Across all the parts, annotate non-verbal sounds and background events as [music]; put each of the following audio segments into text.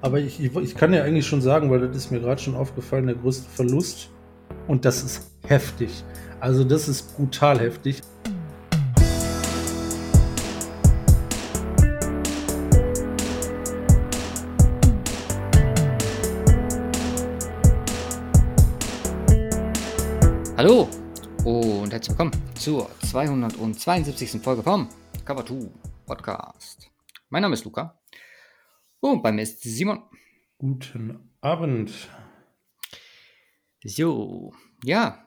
Aber ich, ich, ich kann ja eigentlich schon sagen, weil das ist mir gerade schon aufgefallen, der größte Verlust. Und das ist heftig. Also das ist brutal heftig. Hallo und herzlich willkommen zur 272. Folge vom Cover 2 Podcast. Mein Name ist Luca und bei mir ist Simon. Guten Abend. So, ja,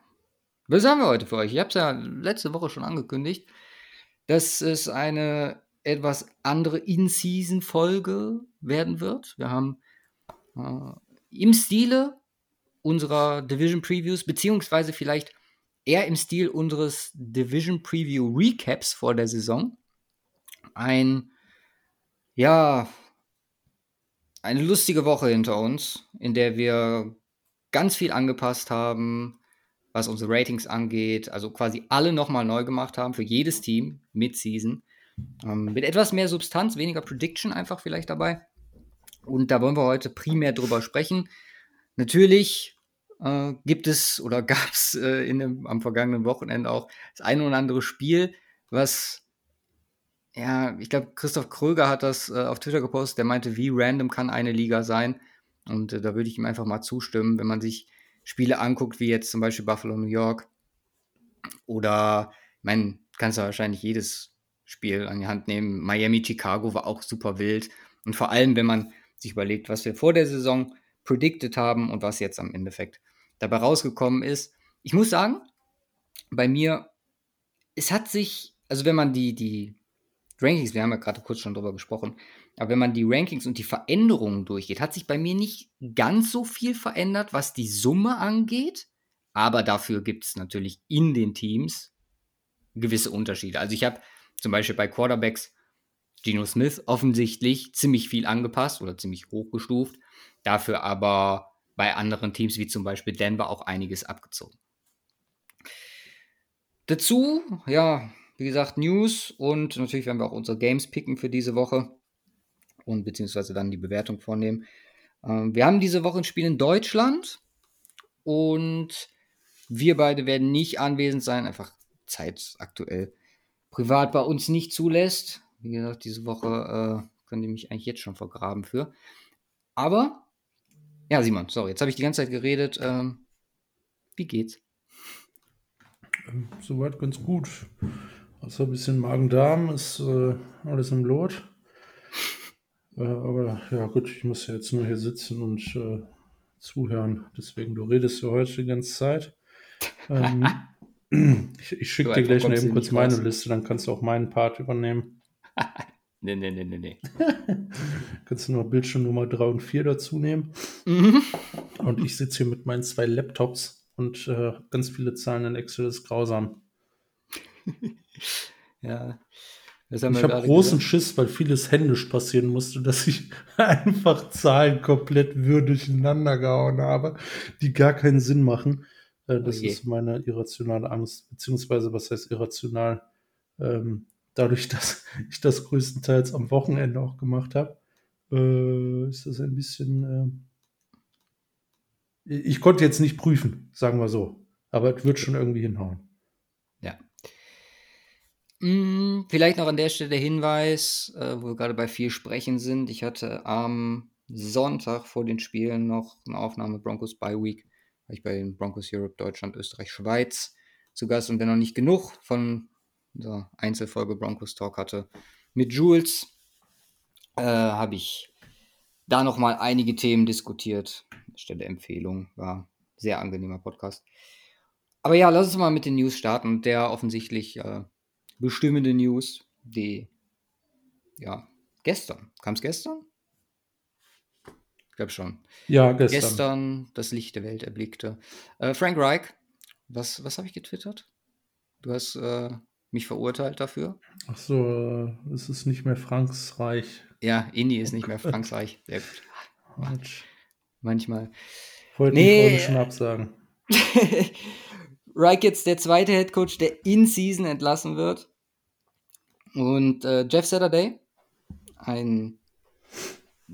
was haben wir heute für euch? Ich habe es ja letzte Woche schon angekündigt, dass es eine etwas andere In-Season-Folge werden wird. Wir haben äh, im Stile unserer Division Previews, beziehungsweise vielleicht eher im Stil unseres Division Preview Recaps vor der Saison, ein, ja, eine lustige Woche hinter uns, in der wir ganz viel angepasst haben, was unsere Ratings angeht, also quasi alle nochmal neu gemacht haben für jedes Team mit Season. Ähm, mit etwas mehr Substanz, weniger Prediction einfach vielleicht dabei. Und da wollen wir heute primär drüber sprechen. Natürlich äh, gibt es oder [laughs] gab es äh, am vergangenen Wochenende auch das ein oder andere Spiel, was ja, ich glaube, Christoph Kröger hat das äh, auf Twitter gepostet, der meinte, wie random kann eine Liga sein? Und äh, da würde ich ihm einfach mal zustimmen, wenn man sich Spiele anguckt, wie jetzt zum Beispiel Buffalo New York. Oder, ich meine, kannst du wahrscheinlich jedes Spiel an die Hand nehmen. Miami, Chicago war auch super wild. Und vor allem, wenn man sich überlegt, was wir vor der Saison predicted haben und was jetzt am Endeffekt dabei rausgekommen ist. Ich muss sagen, bei mir, es hat sich, also wenn man die, die Rankings, wir haben ja gerade kurz schon drüber gesprochen, aber wenn man die Rankings und die Veränderungen durchgeht, hat sich bei mir nicht ganz so viel verändert, was die Summe angeht. Aber dafür gibt es natürlich in den Teams gewisse Unterschiede. Also ich habe zum Beispiel bei Quarterbacks Geno Smith offensichtlich ziemlich viel angepasst oder ziemlich hochgestuft. Dafür aber bei anderen Teams wie zum Beispiel Denver auch einiges abgezogen. Dazu, ja, wie gesagt, News und natürlich werden wir auch unsere Games picken für diese Woche und beziehungsweise dann die Bewertung vornehmen. Ähm, wir haben diese Woche ein Spiel in Deutschland und wir beide werden nicht anwesend sein, einfach Zeit aktuell privat bei uns nicht zulässt. Wie gesagt, diese Woche äh, könnt ihr mich eigentlich jetzt schon vergraben für. Aber, ja, Simon, sorry, jetzt habe ich die ganze Zeit geredet. Ähm, wie geht's? Soweit ganz gut. Also ein bisschen Magen-Darm ist äh, alles im Lot. Äh, aber ja gut, ich muss ja jetzt nur hier sitzen und äh, zuhören. Deswegen, du redest ja heute die ganze Zeit. Ähm, [laughs] ich ich schicke dir gleich noch eben kurz meine raus. Liste, dann kannst du auch meinen Part übernehmen. [laughs] nee, nee, nee, nee, nee. [laughs] kannst du nur Bildschirmnummer 3 und 4 dazu nehmen. Mhm. Und ich sitze hier mit meinen zwei Laptops und äh, ganz viele Zahlen in Excel, ist grausam. [laughs] ja. ich habe großen gesagt. Schiss, weil vieles händisch passieren musste, dass ich [laughs] einfach Zahlen komplett durcheinander gehauen habe, die gar keinen Sinn machen. Äh, das okay. ist meine irrationale Angst, beziehungsweise was heißt irrational? Ähm, dadurch, [laughs] dass ich das größtenteils am Wochenende auch gemacht habe, äh, ist das ein bisschen. Äh, ich konnte jetzt nicht prüfen, sagen wir so. Aber es wird schon irgendwie hinhauen. Hm, vielleicht noch an der Stelle Hinweis, äh, wo wir gerade bei viel Sprechen sind. Ich hatte am Sonntag vor den Spielen noch eine Aufnahme Broncos by Week, weil ich bei den Broncos Europe, Deutschland, Österreich, Schweiz zu Gast und wenn noch nicht genug von der Einzelfolge Broncos Talk hatte mit Jules, äh, habe ich da nochmal einige Themen diskutiert. Stelle Empfehlung, war sehr angenehmer Podcast. Aber ja, lass uns mal mit den News starten. Der offensichtlich äh, bestimmende News, die, ja, gestern, kam es gestern? Ich glaube schon. Ja, gestern. Gestern das Licht der Welt erblickte. Äh, Frank Reich, was, was habe ich getwittert? Du hast äh, mich verurteilt dafür. Ach so, äh, es ist nicht mehr Frankreich. Ja, Indie ist nicht mehr [laughs] Frankreich. Sehr gut. Manchmal. Wollte nee. ich schon absagen. [laughs] Reich jetzt der zweite Headcoach, der in Season entlassen wird. Und äh, Jeff Saturday, ein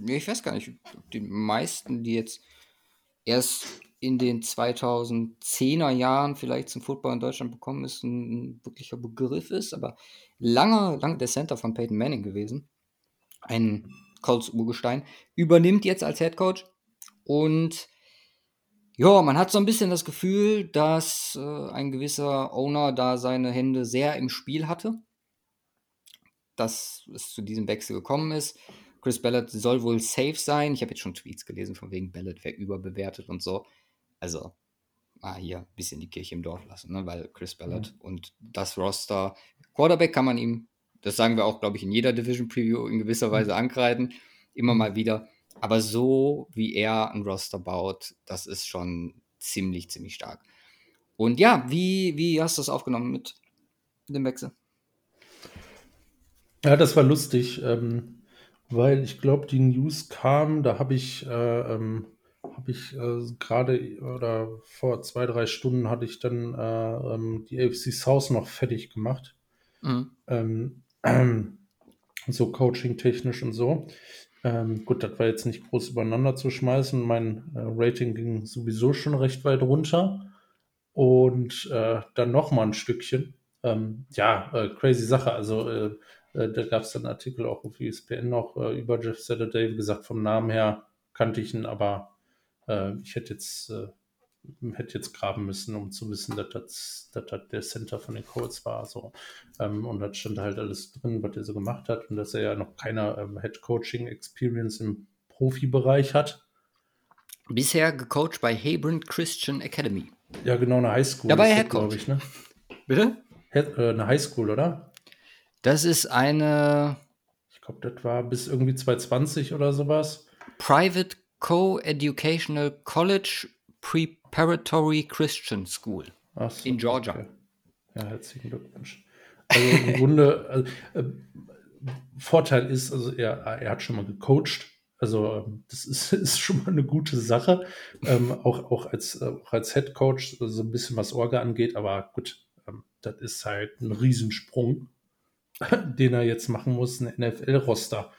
ich weiß gar nicht, die meisten, die jetzt erst in den 2010er Jahren vielleicht zum Football in Deutschland bekommen ist, ein wirklicher Begriff ist, aber lange, lange der Center von Peyton Manning gewesen. Ein Colts Urgestein, übernimmt jetzt als Head Coach und ja, man hat so ein bisschen das Gefühl, dass äh, ein gewisser Owner da seine Hände sehr im Spiel hatte. Dass es zu diesem Wechsel gekommen ist. Chris Ballard soll wohl safe sein. Ich habe jetzt schon Tweets gelesen, von wegen Ballard wäre überbewertet und so. Also, mal hier ein bisschen die Kirche im Dorf lassen, ne? weil Chris Ballard mhm. und das Roster, Quarterback kann man ihm, das sagen wir auch, glaube ich, in jeder Division Preview in gewisser Weise mhm. ankreiden, immer mal wieder. Aber so wie er ein Roster baut, das ist schon ziemlich, ziemlich stark. Und ja, wie, wie hast du das aufgenommen mit dem Wechsel? Ja, das war lustig, ähm, weil ich glaube, die News kam, da habe ich, äh, ähm, habe ich äh, gerade oder vor zwei, drei Stunden hatte ich dann äh, ähm, die AFC South noch fertig gemacht. Mhm. Ähm, [clears throat] so coaching-technisch und so. Ähm, gut, das war jetzt nicht groß übereinander zu schmeißen. Mein äh, Rating ging sowieso schon recht weit runter. Und äh, dann noch mal ein Stückchen. Ähm, ja, äh, crazy Sache. Also äh, äh, da gab es dann einen Artikel auch auf ESPN noch äh, über Jeff Saturday. Wie gesagt, vom Namen her kannte ich ihn, aber ich hätte jetzt hätte jetzt graben müssen, um zu wissen, dass das, dass das der Center von den Colts war. So. Ähm, und da stand halt alles drin, was er so gemacht hat und dass er ja noch keine ähm, Head Coaching Experience im Profibereich hat. Bisher gecoacht bei Hebron Christian Academy. Ja, genau, eine Highschool. Da war er Head Coach. Ich, ne? Bitte? Head, äh, eine Highschool, oder? Das ist eine. Ich glaube, das war bis irgendwie 2020 oder sowas. Private Co-Educational College Preparatory Christian School so, in Georgia. Okay. Ja, herzlichen Glückwunsch. Also im [laughs] Grunde, also, äh, Vorteil ist, also er, er hat schon mal gecoacht. Also ähm, das ist, [laughs] ist schon mal eine gute Sache. Ähm, auch, auch, als, auch als Head Coach, so also ein bisschen was Orga angeht, aber gut, ähm, das ist halt ein Riesensprung, [laughs] den er jetzt machen muss, ein NFL-Roster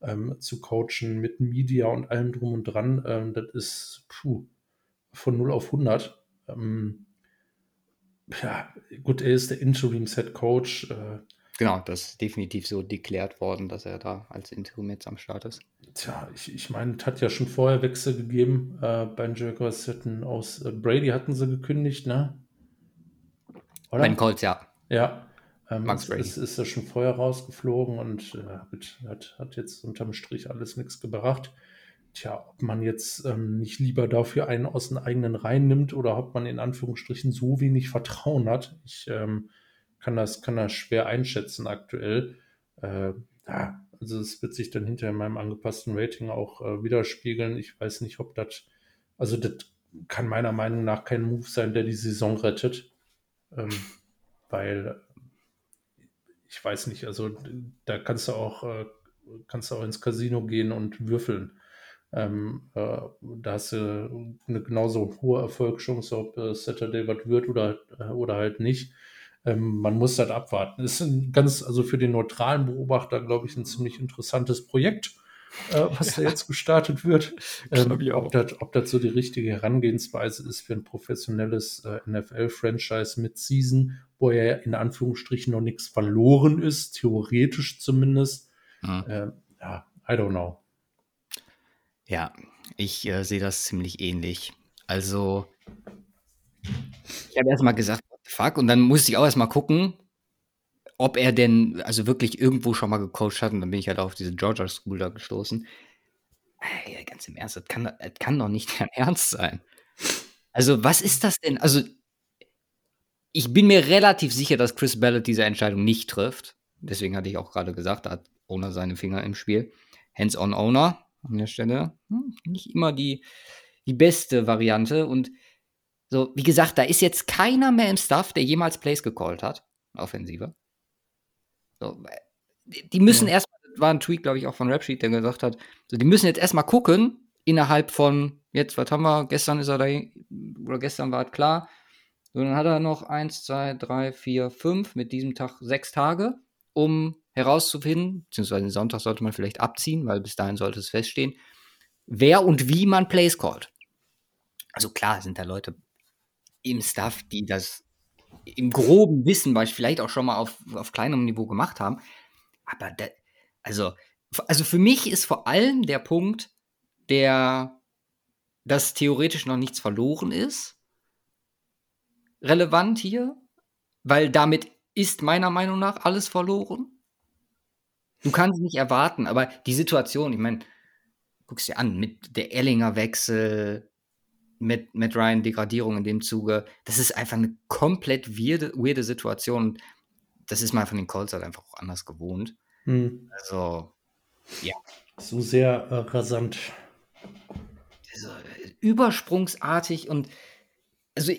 ähm, zu coachen mit Media und allem drum und dran. Ähm, das ist, puh, von 0 auf 100. Ähm, ja, gut, er ist der Interims-Head Coach. Äh, genau, das ist definitiv so deklärt worden, dass er da als Interim jetzt am Start ist. Tja, ich, ich meine, es hat ja schon vorher Wechsel gegeben äh, bei den Jaguars. Aus äh, Brady hatten sie gekündigt, ne? Oder? Bei den Colts, ja. Ja. Ähm, Max Brady. Ist, ist er schon vorher rausgeflogen und äh, hat, hat jetzt unterm Strich alles nichts gebracht tja, ob man jetzt ähm, nicht lieber dafür einen aus den eigenen Reihen nimmt oder ob man in Anführungsstrichen so wenig Vertrauen hat. Ich ähm, kann, das, kann das schwer einschätzen aktuell. Äh, ja, also es wird sich dann hinter meinem angepassten Rating auch äh, widerspiegeln. Ich weiß nicht, ob das, also das kann meiner Meinung nach kein Move sein, der die Saison rettet. Ähm, weil ich weiß nicht, also da kannst du auch, äh, kannst du auch ins Casino gehen und würfeln. Ähm, äh, da hast du eine genauso hohe Erfolgschance, ob äh, Saturday was wird oder, äh, oder halt nicht. Ähm, man muss halt abwarten. Das ist ein ganz, also für den neutralen Beobachter, glaube ich, ein ziemlich interessantes Projekt, äh, was [laughs] ja. da jetzt gestartet wird. [laughs] Ähm, ob, das, ob das so die richtige Herangehensweise ist für ein professionelles äh, NFL-Franchise mit Season, wo ja in Anführungsstrichen noch nichts verloren ist, theoretisch zumindest. Mhm. ja, I don't know. Ja, ich äh, sehe das ziemlich ähnlich. Also, ich habe erstmal gesagt, fuck, und dann musste ich auch erstmal gucken, ob er denn also wirklich irgendwo schon mal gecoacht hat, und dann bin ich halt auf diese Georgia School da gestoßen. Ey, ganz im Ernst, das kann, das kann doch nicht [laughs] dein Ernst sein. Also, was ist das denn? Also, ich bin mir relativ sicher, dass Chris Ballard diese Entscheidung nicht trifft. Deswegen hatte ich auch gerade gesagt, da hat Owner seine Finger im Spiel. Hands-on Owner, an der Stelle. Hm, nicht immer die, die beste Variante. Und so, wie gesagt, da ist jetzt keiner mehr im Staff, der jemals Plays gecallt hat. Offensive. So, die müssen ja. erstmal, das war ein Tweet, glaube ich, auch von Rapsheet, der gesagt hat, so, die müssen jetzt erstmal gucken, innerhalb von, jetzt, was haben wir, gestern ist er da, oder gestern war es klar. So, dann hat er noch eins, zwei, drei, vier, fünf, mit diesem Tag sechs Tage, um herauszufinden, beziehungsweise den Sonntag sollte man vielleicht abziehen, weil bis dahin sollte es feststehen, wer und wie man Plays callt. Also klar sind da Leute im Staff, die das im groben Wissen, weil ich vielleicht auch schon mal auf, auf kleinerem Niveau gemacht haben. Aber da, also, also für mich ist vor allem der Punkt, der, dass theoretisch noch nichts verloren ist, relevant hier, weil damit ist meiner Meinung nach alles verloren. Du kannst nicht erwarten, aber die Situation, ich meine, guckst dir an, mit der Ellinger Wechsel, mit, mit Ryan Degradierung in dem Zuge, das ist einfach eine komplett weirde, weirde Situation. Das ist man von den Colts halt einfach auch anders gewohnt. Hm. Also, ja. So sehr äh, rasant. Also, übersprungsartig und also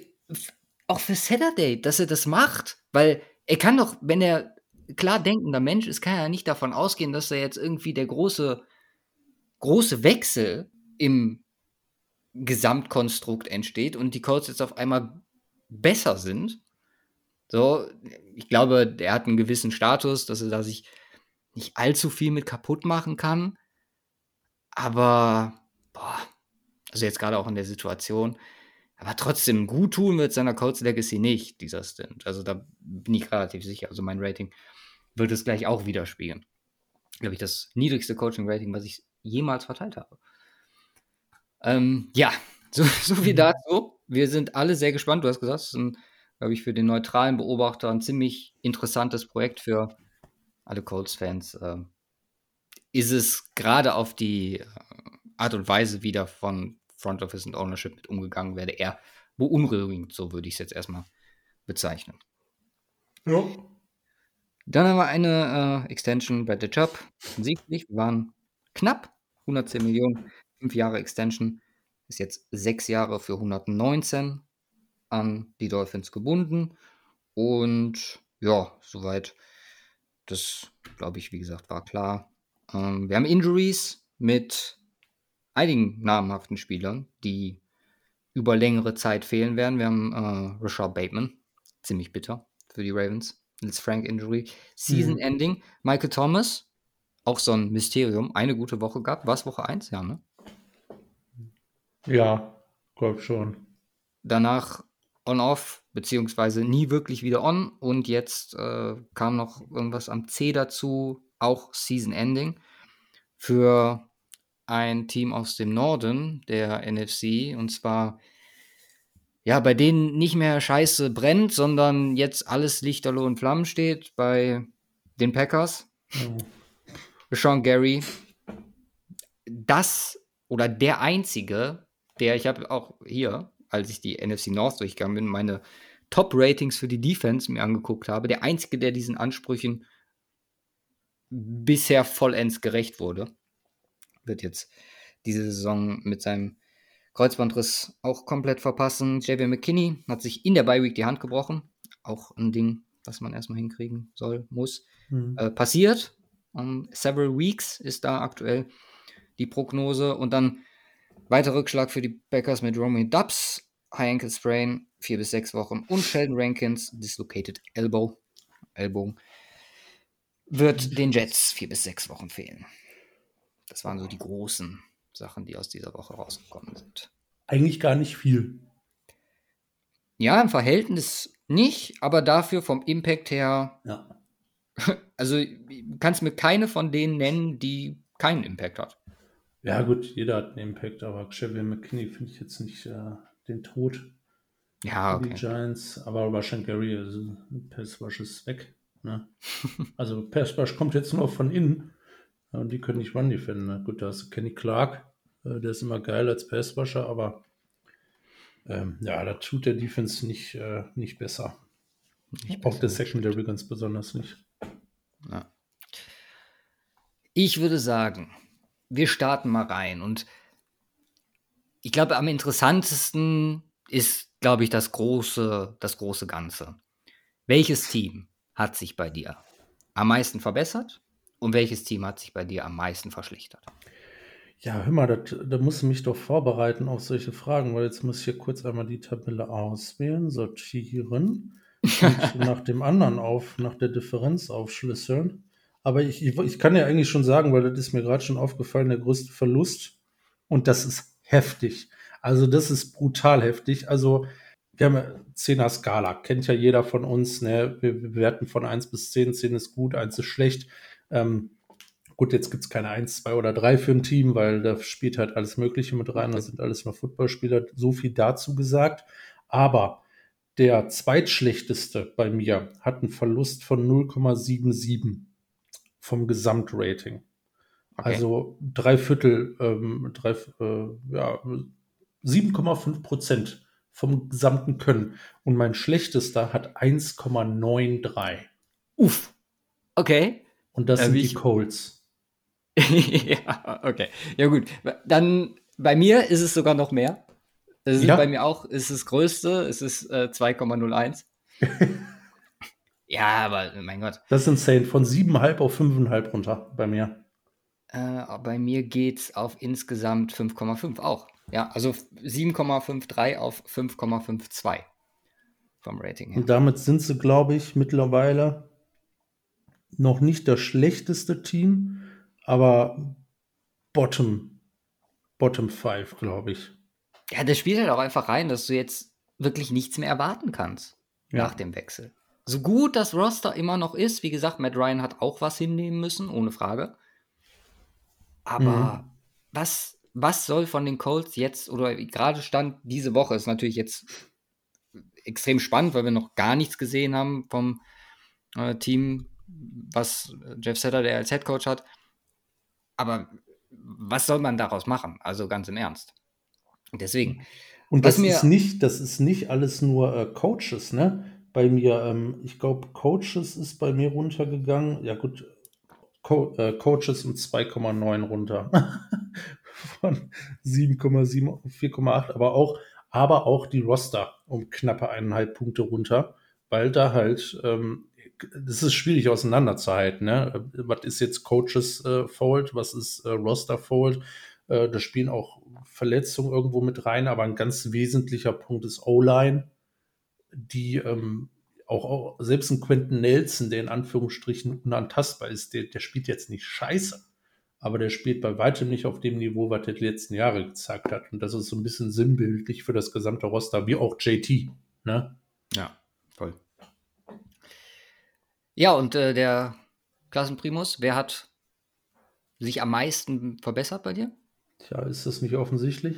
auch für Saturday, dass er das macht, weil er kann doch, wenn er klar denkender Mensch ist, kann er nicht davon ausgehen, dass er jetzt irgendwie der große, große Wechsel im Gesamtkonstrukt entsteht und die Colts jetzt auf einmal besser sind. So, ich glaube, er hat einen gewissen Status, dass er da sich nicht allzu viel mit kaputt machen kann. Aber, boah, also jetzt gerade auch in der Situation, aber trotzdem gut tun wird seiner Colts Legacy nicht, dieser Stint. Also da bin ich relativ sicher. Also mein Rating wird es gleich auch widerspiegeln. Glaube ich, das niedrigste Coaching-Rating, was ich jemals verteilt habe. Ähm, ja, [laughs] so, so viel mhm. dazu. Wir sind alle sehr gespannt. Du hast gesagt, es ist ein, glaube ich, für den neutralen Beobachter ein ziemlich interessantes Projekt für alle Colts-Fans. Ähm, ist es gerade auf die äh, Art und Weise wieder von Front Office und Ownership mit umgegangen werde, eher beunruhigend, so würde ich es jetzt erstmal bezeichnen. Ja. Dann haben wir eine äh, Extension bei The Job. Offensichtlich waren knapp 110 Millionen fünf Jahre Extension, ist jetzt sechs Jahre für 119 an die Dolphins gebunden. Und ja, soweit, das glaube ich, wie gesagt, war klar. Ähm, wir haben Injuries mit einigen namhaften Spielern, die über längere Zeit fehlen werden. Wir haben äh, Rashad Bateman, ziemlich bitter für die Ravens. Nils Frank Injury. Season mhm. Ending. Michael Thomas, auch so ein Mysterium. Eine gute Woche gehabt. War es Woche 1? Ja, ne? Ja, glaub schon. Danach on-off, beziehungsweise nie wirklich wieder on. Und jetzt äh, kam noch irgendwas am C dazu, auch Season Ending. Für ein Team aus dem Norden der NFC. Und zwar, ja, bei denen nicht mehr Scheiße brennt, sondern jetzt alles lichterloh und Flammen steht. Bei den Packers. Oh. Sean Gary. Das oder der einzige der, ich habe auch hier, als ich die NFC North durchgegangen bin, meine Top-Ratings für die Defense mir angeguckt habe, der einzige, der diesen Ansprüchen bisher vollends gerecht wurde, wird jetzt diese Saison mit seinem Kreuzbandriss auch komplett verpassen. JV McKinney hat sich in der Bye Week die Hand gebrochen. Auch ein Ding, was man erstmal hinkriegen soll, muss. Mhm. Äh, passiert. Um, several weeks ist da aktuell die Prognose. Und dann Weiter Rückschlag für die Packers mit Romy Dubs, High Ankle Sprain, vier bis sechs Wochen und Sheldon Rankins, Dislocated Elbow, Ellbogen, wird den Jets vier bis sechs Wochen fehlen. Das waren so die großen Sachen, die aus dieser Woche rausgekommen sind. Eigentlich gar nicht viel. Ja, im Verhältnis nicht, aber dafür vom Impact her. Ja. [laughs] Also, du kannst mir keine von denen nennen, die keinen Impact hat. Ja, gut, jeder hat einen Impact, aber Xavier McKinney finde ich jetzt nicht äh, den Tod. Ja, okay. Die Giants, aber Russian Gary, also Passwash ist weg. Ne? [laughs] also Passwash kommt jetzt nur von innen und die können nicht Run defenden. Ne? Gut, da ist Kenny Clark, äh, der ist immer geil als Passwasher, aber ähm, ja, da tut der Defense nicht, äh, nicht besser. Ich brauche der Secondary ganz besonders nicht. Ja. Ich würde sagen, wir starten mal rein. Und ich glaube, am interessantesten ist, glaube ich, das große, das große Ganze. Welches Team hat sich bei dir am meisten verbessert und welches Team hat sich bei dir am meisten verschlechtert? Ja, hör mal, da musst du mich doch vorbereiten auf solche Fragen, weil jetzt muss ich hier kurz einmal die Tabelle auswählen, sortieren [laughs] und nach dem anderen auf, nach der Differenz aufschlüsseln. Aber ich, ich, ich kann ja eigentlich schon sagen, weil das ist mir gerade schon aufgefallen, der größte Verlust. Und das ist heftig. Also das ist brutal heftig. Also wir haben ja 10er Skala, kennt ja jeder von uns. Ne? Wir bewerten von 1 bis 10. 10 ist gut, 1 ist schlecht. Ähm, gut, jetzt gibt es keine 1, 2 oder 3 für ein Team, weil da spielt halt alles Mögliche mit rein. Das sind alles nur Footballspieler. So viel dazu gesagt. Aber der zweitschlechteste bei mir hat einen Verlust von 0,77 vom Gesamtrating. Okay. Also drei Viertel, ähm, drei, äh, ja, 7,5 Prozent vom gesamten Können. Und mein schlechtester hat 1,93. Uff. Okay. Und das äh, sind die Colts. [laughs] ja, okay. Ja, gut. Dann bei mir ist es sogar noch mehr. Das ist ja. bei mir auch, ist das größte, es ist äh, 2,01. [laughs] ja, aber mein Gott. Das ist insane. Von 7,5 auf 5,5 runter bei mir. Äh, bei mir geht es auf insgesamt 5,5 auch. Ja, also 7,53 auf 5,52 vom Rating her. Und damit sind sie, glaube ich, mittlerweile noch nicht das schlechteste Team, aber Bottom, Bottom 5, glaube ich. Ja, das spielt halt auch einfach rein, dass du jetzt wirklich nichts mehr erwarten kannst ja. nach dem Wechsel. So gut das Roster immer noch ist, wie gesagt, Matt Ryan hat auch was hinnehmen müssen, ohne Frage. Aber mhm. was, was soll von den Colts jetzt oder gerade stand diese Woche ist natürlich jetzt extrem spannend, weil wir noch gar nichts gesehen haben vom äh, Team, was Jeff Saturday als Head Coach hat. Aber was soll man daraus machen? Also ganz im Ernst. Deswegen. Und das ist nicht, das ist nicht alles nur äh, Coaches, ne? Bei mir, ähm, ich glaube, Coaches ist bei mir runtergegangen. Ja, gut, Co äh, Coaches um 2,9 runter. [laughs] Von 7,7 auf 4,8, aber auch, aber auch die Roster um knappe eineinhalb Punkte runter, weil da halt, ähm, das ist schwierig auseinanderzuhalten. Ne? Was ist jetzt Coaches äh, Fold, was ist äh, Roster Fold? Äh, da spielen auch Verletzungen irgendwo mit rein, aber ein ganz wesentlicher Punkt ist O-Line, die ähm, auch, auch selbst ein Quentin Nelson, der in Anführungsstrichen unantastbar ist, der, der spielt jetzt nicht scheiße. Aber der spielt bei weitem nicht auf dem Niveau, was der die letzten Jahre gezeigt hat. Und das ist so ein bisschen sinnbildlich für das gesamte Roster, wie auch JT. Ne? Ja, voll. Ja, und äh, der Klassenprimus, wer hat sich am meisten verbessert bei dir? Tja, ist das nicht offensichtlich?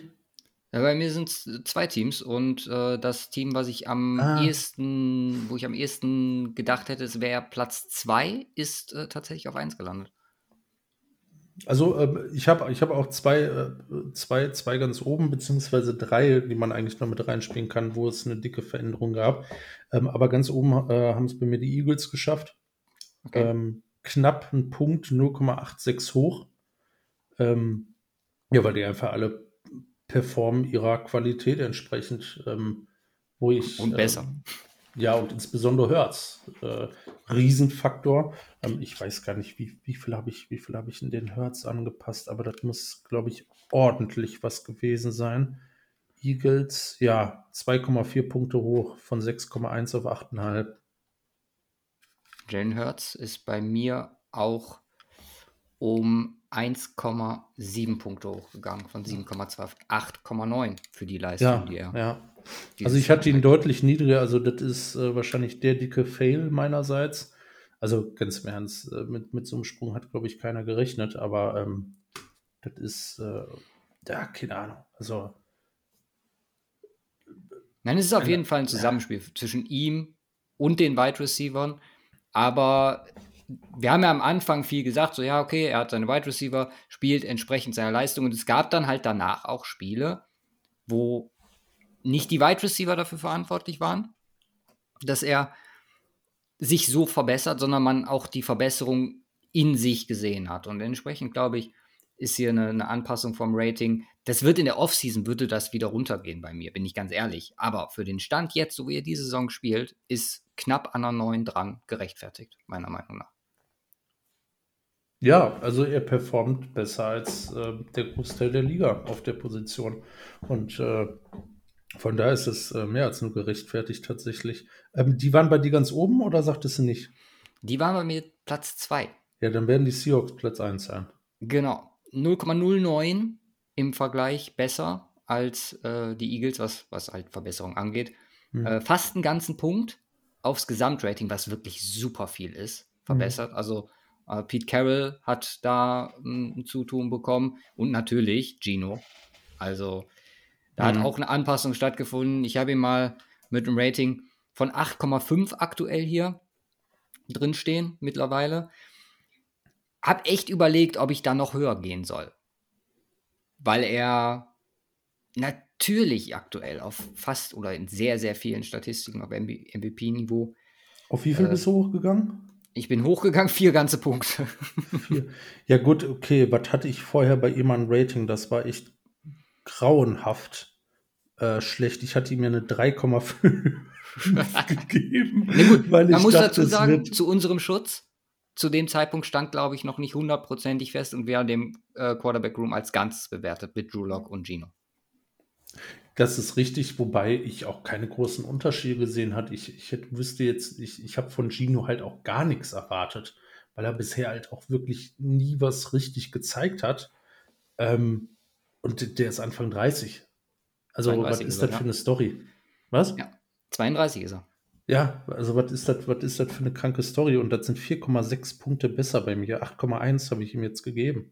Ja, bei mir sind es zwei Teams und äh, das Team, was ich am ah. ehesten, wo ich am ehesten gedacht hätte, es wäre Platz zwei, ist äh, tatsächlich auf eins gelandet. Also äh, ich habe ich hab auch zwei, äh, zwei, zwei ganz oben, beziehungsweise drei, die man eigentlich noch mit reinspielen kann, wo es eine dicke Veränderung gab. Ähm, aber ganz oben äh, haben es bei mir die Eagles geschafft. Okay. Ähm, knapp ein Punkt, 0,86 hoch. Ähm, ja, weil die einfach alle performen ihrer Qualität entsprechend, ähm, wo ich. Und besser. Ja, und insbesondere Hertz. Äh, Riesenfaktor. Ähm, ich weiß gar nicht, wie, wie viel habe ich, wie ich in den Hertz angepasst, aber das muss, glaube ich, ordentlich was gewesen sein. Eagles, ja, 2,4 Punkte hoch von 6,1 auf 8,5. Jane Hurts ist bei mir auch um 1,7 Punkte hochgegangen, von 7,2 auf 8,9 für die Leistung, ja, die er. Ja. Also ich hatte ihn deutlich niedriger, also das ist äh, wahrscheinlich der dicke Fail meinerseits. Also ganz im Ernst, äh, mit, mit so einem Sprung hat, glaube ich, keiner gerechnet, aber ähm, das ist, äh, ja, keine Ahnung. Also. Nein, es ist auf jeden Fall ein Zusammenspiel ja. zwischen ihm und den Wide Receivers, aber wir haben ja am Anfang viel gesagt, so ja, okay, er hat seine Wide Receiver, spielt entsprechend seiner Leistung und es gab dann halt danach auch Spiele, wo nicht die Wide Receiver dafür verantwortlich waren, dass er sich so verbessert, sondern man auch die Verbesserung in sich gesehen hat. Und entsprechend, glaube ich, ist hier eine, eine, Anpassung vom Rating. Das wird in der Offseason, würde das wieder runtergehen bei mir, bin ich ganz ehrlich. Aber für den Stand jetzt, so wie er diese Saison spielt, ist knapp an einer 9 dran gerechtfertigt, meiner Meinung nach. Ja, also er performt besser als äh, der Großteil der Liga auf der Position. Und äh, von daher ist es äh, mehr als nur gerechtfertigt tatsächlich. Ähm, die waren bei dir ganz oben oder sagtest du nicht? Die waren bei mir Platz 2. Ja, dann werden die Seahawks Platz 1 sein. Genau. 0,09 im Vergleich besser als äh, die Eagles, was, was halt Verbesserung angeht. Hm. Äh, fast einen ganzen Punkt aufs Gesamtrating, was wirklich super viel ist, verbessert. Hm. Also Pete Carroll hat da hm, ein Zutun bekommen und natürlich Gino. Also da hm. hat auch eine Anpassung stattgefunden. Ich habe ihn mal mit einem Rating von 8,5 aktuell hier drinstehen mittlerweile. Hab echt überlegt, ob ich da noch höher gehen soll. Weil er natürlich aktuell auf fast oder in sehr, sehr vielen Statistiken auf MVP-Niveau. Auf wie viel äh, bist du hochgegangen? Ich bin hochgegangen, vier ganze Punkte. Vier. Ja, gut, okay. Was hatte ich vorher bei ihm an Rating? Das war echt grauenhaft äh, schlecht. Ich hatte ihm ja eine 3,5 [laughs] gegeben. Nee, gut, weil man muss dachte, dazu sagen, zu unserem Schutz, zu dem Zeitpunkt stand, glaube ich, noch nicht hundertprozentig fest und wir haben den äh, Quarterback Room als Ganzes bewertet mit Drew Lock und Gino. Das ist richtig, wobei ich auch keine großen Unterschiede gesehen habe. Ich, ich hätte, wüsste jetzt, ich, ich habe von Gino halt auch gar nichts erwartet, weil er bisher halt auch wirklich nie was richtig gezeigt hat. Ähm, und der ist Anfang 30. Also, was ist das für eine Story? Was? Ja, 32 ist er. Ja, also was ist das, was ist das für eine kranke Story? Und das sind 4,6 Punkte besser bei mir. 8,1 habe ich ihm jetzt gegeben.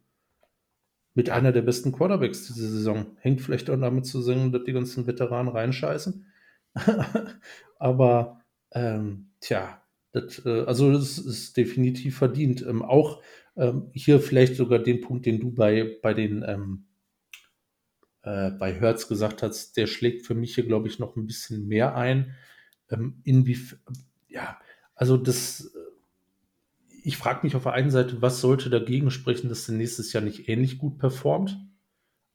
Mit einer der besten Quarterbacks diese Saison. Hängt vielleicht auch damit zusammen, dass die ganzen Veteranen reinscheißen. [laughs] Aber ähm, tja, das, äh, also das ist definitiv verdient. Ähm, auch ähm, hier vielleicht sogar den Punkt, den du bei, bei den ähm, äh, bei Hertz gesagt hast, der schlägt für mich hier, glaube ich, noch ein bisschen mehr ein. Ähm, inwiefern, ja, also das, äh, ich frage mich auf der einen Seite, was sollte dagegen sprechen, dass der nächstes Jahr nicht ähnlich gut performt?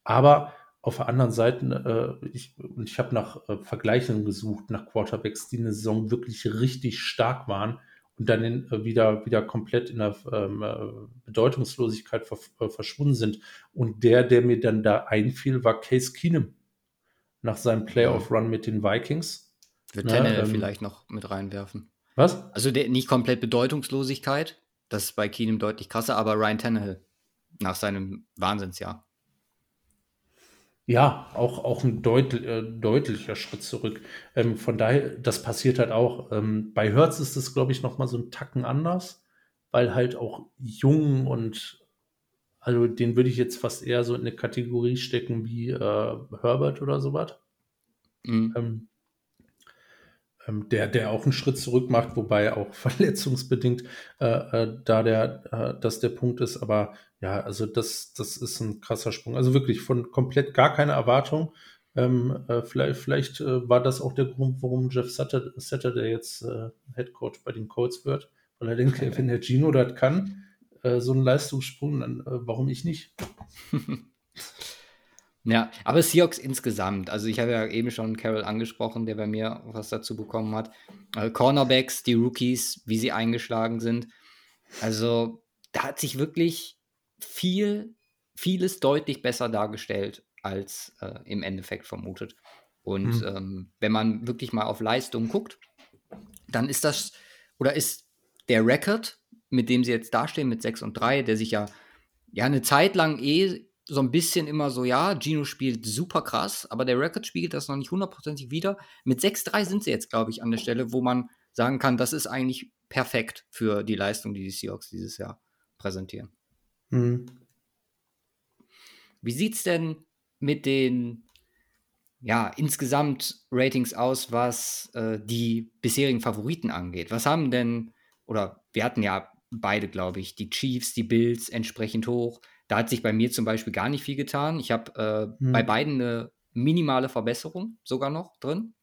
Aber auf der anderen Seite, äh, ich, ich habe nach äh, Vergleichen gesucht, nach Quarterbacks, die eine Saison wirklich richtig stark waren und dann in, äh, wieder, wieder komplett in der ähm, äh, Bedeutungslosigkeit ver äh, verschwunden sind. Und der, der mir dann da einfiel, war Case Keenum nach seinem Playoff-Run mit den Vikings. Wird Tannehill ähm, vielleicht noch mit reinwerfen. Was? Also der, nicht komplett Bedeutungslosigkeit, das ist bei Keenum deutlich krasser, aber Ryan Tannehill nach seinem Wahnsinnsjahr. Ja, auch, auch ein deut, äh, deutlicher Schritt zurück. Ähm, von daher, das passiert halt auch. Ähm, bei Hertz ist es, glaube ich, noch mal so ein Tacken anders, weil halt auch jung und also den würde ich jetzt fast eher so in eine Kategorie stecken wie äh, Herbert oder sowas. Mhm. Ähm, der, der auch einen Schritt zurück macht, wobei auch [laughs] verletzungsbedingt äh, äh, da der, äh, das der Punkt ist. Aber ja, also das, das ist ein krasser Sprung. Also wirklich von komplett gar keine Erwartung. Ähm, äh, vielleicht vielleicht äh, war das auch der Grund, warum Jeff der jetzt äh, Head Coach bei den Colts wird, weil er denkt, wenn der Gino das kann, so einen Leistungssprung, dann warum ich nicht? [laughs] Ja, aber Seahawks insgesamt, also ich habe ja eben schon Carol angesprochen, der bei mir was dazu bekommen hat. Äh, Cornerbacks, die Rookies, wie sie eingeschlagen sind. Also da hat sich wirklich viel, vieles deutlich besser dargestellt als äh, im Endeffekt vermutet. Und mhm. ähm, wenn man wirklich mal auf Leistung guckt, dann ist das oder ist der Record, mit dem sie jetzt dastehen, mit 6 und 3, der sich ja, ja eine Zeit lang eh so ein bisschen immer so, ja, Gino spielt super krass, aber der Record spiegelt das noch nicht hundertprozentig wieder. Mit 6-3 sind sie jetzt, glaube ich, an der Stelle, wo man sagen kann, das ist eigentlich perfekt für die Leistung, die die Seahawks dieses Jahr präsentieren. Mhm. Wie sieht es denn mit den ja, insgesamt Ratings aus, was äh, die bisherigen Favoriten angeht? Was haben denn, oder wir hatten ja beide, glaube ich, die Chiefs, die Bills entsprechend hoch. Da hat sich bei mir zum Beispiel gar nicht viel getan. Ich habe äh, hm. bei beiden eine minimale Verbesserung sogar noch drin.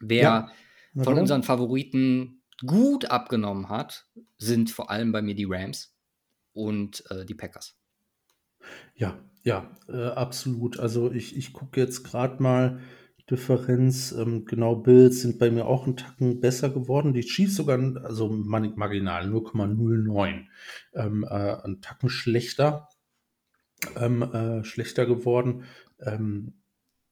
Wer ja. von unseren Favoriten gut abgenommen hat, sind vor allem bei mir die Rams und äh, die Packers. Ja, ja, äh, absolut. Also ich, ich gucke jetzt gerade mal Differenz. Ähm, genau, Bills sind bei mir auch einen Tacken besser geworden. Die Chiefs sogar, also marginal 0,09. Ähm, äh, ein Tacken schlechter ähm, äh, schlechter geworden. Ähm,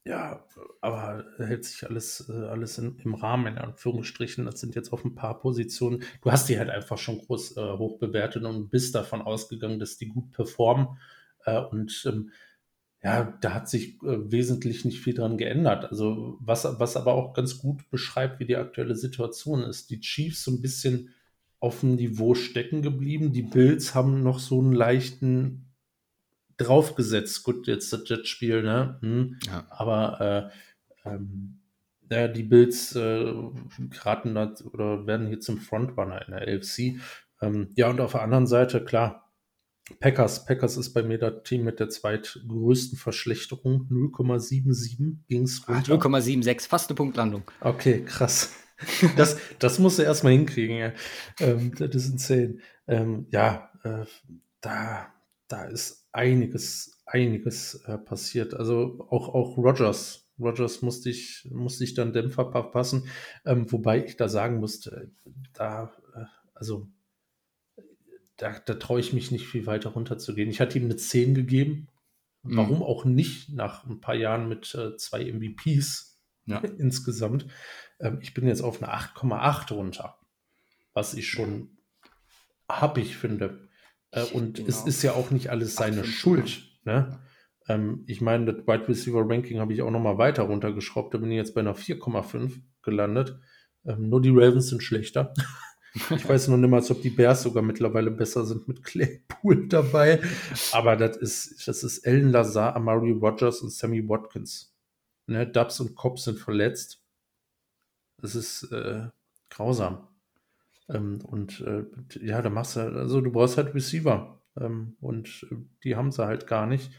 ja, aber hält sich alles, äh, alles in, im Rahmen, in Anführungsstrichen. Das sind jetzt auf ein paar Positionen. Du hast die halt einfach schon groß äh, hoch bewertet und bist davon ausgegangen, dass die gut performen. Äh, und ähm, ja, da hat sich äh, wesentlich nicht viel dran geändert. Also, was, was aber auch ganz gut beschreibt, wie die aktuelle Situation ist. Die Chiefs so ein bisschen auf dem Niveau stecken geblieben. Die Bills haben noch so einen leichten draufgesetzt. Gut, jetzt das Jetspiel, ne? Hm. Ja. Aber äh, ähm, ja, die Bills äh, geraten oder werden hier zum Frontrunner in der LFC. Ähm, ja, und auf der anderen Seite, klar, Packers. Packers ist bei mir das Team mit der zweitgrößten Verschlechterung. 0,77 ging es runter. 0,76, fast eine Punktlandung. Okay, krass. [laughs] Das, das musst du erstmal hinkriegen. Ja. Ähm, das ist insane. Ähm, ja, äh, da, da ist einiges, einiges äh, passiert. Also auch, auch Rogers. Rogers musste ich, musste ich dann Dämpfer verpassen. Ähm, wobei ich da sagen musste, da, äh, also da, da traue ich mich nicht viel weiter runterzugehen. Ich hatte ihm eine 10 gegeben. Mhm. Warum auch nicht nach ein paar Jahren mit äh, zwei MVPs ja. [laughs] insgesamt. Ähm, ich bin jetzt auf eine 8,8 runter. Was ich schon happig finde. Äh, und genau. es ist ja auch nicht alles seine Schuld. Ne? Ähm, ich meine, das Wide Receiver Ranking habe ich auch nochmal weiter runtergeschraubt. Da bin ich jetzt bei einer 4,5 gelandet. Ähm, nur die Ravens sind schlechter. [laughs] ich weiß noch nicht mal, ob die Bears sogar mittlerweile besser sind mit Claypool [laughs] dabei. Aber das ist, das ist Ellen Lazar, Amari Rogers und Sammy Watkins. Ne? Dubs und Cobb sind verletzt. Das ist äh, grausam. Ähm, und äh, ja, da machst du, also du brauchst halt Receiver. Ähm, und äh, die haben sie halt gar nicht.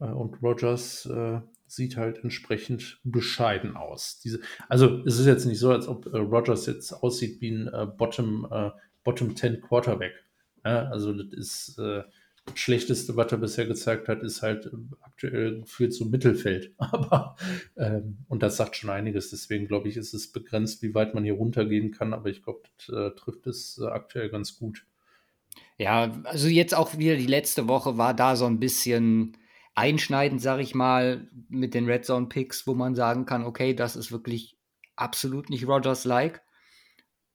Äh, und Rogers äh, sieht halt entsprechend bescheiden aus. Diese, also es ist jetzt nicht so, als ob äh, Rogers jetzt aussieht wie ein äh, Bottom, Bottom 10 Quarterback. also das ist Schlechteste, was er bisher gezeigt hat, ist halt aktuell gefühlt so Mittelfeld. [laughs] Aber, ähm, und das sagt schon einiges. Deswegen glaube ich, ist es begrenzt, wie weit man hier runtergehen kann. Aber ich glaube, das äh, trifft es äh, aktuell ganz gut. Ja, also jetzt auch wieder die letzte Woche war da so ein bisschen einschneidend, sage ich mal, mit den Red Zone Picks, wo man sagen kann, okay, das ist wirklich absolut nicht Rogers-like.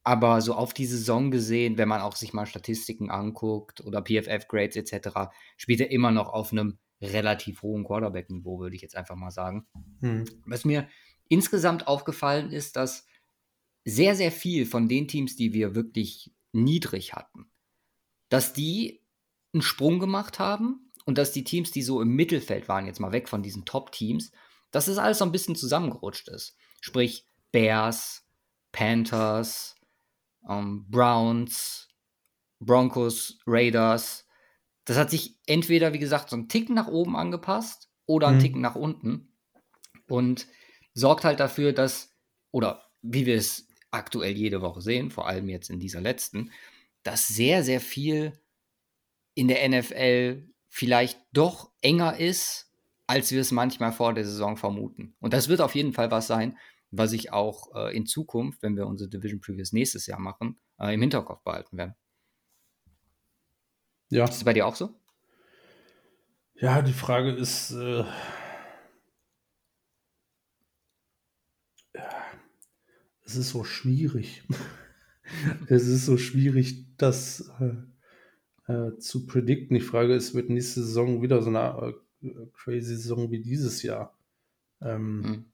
Aber so auf die Saison gesehen, wenn man auch sich mal Statistiken anguckt oder PFF-Grades etc., spielt er immer noch auf einem relativ hohen Quarterback-Niveau, würde ich jetzt einfach mal sagen. Hm. Was mir insgesamt aufgefallen ist, dass sehr, sehr viel von den Teams, die wir wirklich niedrig hatten, dass die einen Sprung gemacht haben und dass die Teams, die so im Mittelfeld waren, jetzt mal weg von diesen Top-Teams, dass es alles so ein bisschen zusammengerutscht ist. Sprich Bears, Panthers, ähm, Browns, Broncos, Raiders. Das hat sich entweder, wie gesagt, so einen Ticken nach oben angepasst oder einen mhm. Ticken nach unten. Und sorgt halt dafür, dass, oder wie wir es aktuell jede Woche sehen, vor allem jetzt in dieser letzten, dass sehr, sehr viel in der NFL vielleicht doch enger ist, als wir es manchmal vor der Saison vermuten. Und das wird auf jeden Fall was sein, was ich auch äh, in Zukunft, wenn wir unsere Division Previews nächstes Jahr machen, äh, im Hinterkopf behalten werden. Ja. Ist es bei dir auch so? Ja, die Frage ist, äh, ja, es ist so schwierig. [laughs] es ist so schwierig, das äh, äh, zu predikten. Die Frage ist, wird nächste Saison wieder so eine äh, crazy Saison wie dieses Jahr? Ähm, hm.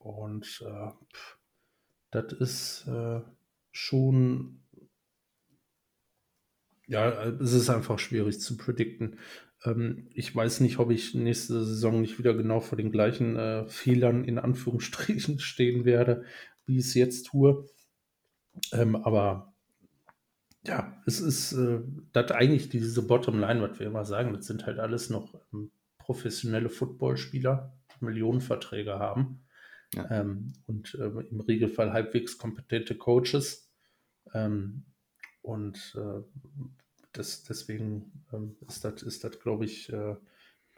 Und äh, das ist äh, schon, ja, es ist einfach schwierig zu predikten. Ähm, ich weiß nicht, ob ich nächste Saison nicht wieder genau vor den gleichen äh, Fehlern in Anführungsstrichen [laughs] stehen werde, wie ich es jetzt tue. Ähm, aber ja, es ist äh, das eigentlich diese Bottomline, was wir immer sagen, das sind halt alles noch ähm, professionelle Footballspieler, Millionenverträge haben. Ja. Ähm, und äh, im Regelfall halbwegs kompetente Coaches. Ähm, und äh, das, deswegen ähm, ist das, ist glaube ich, äh,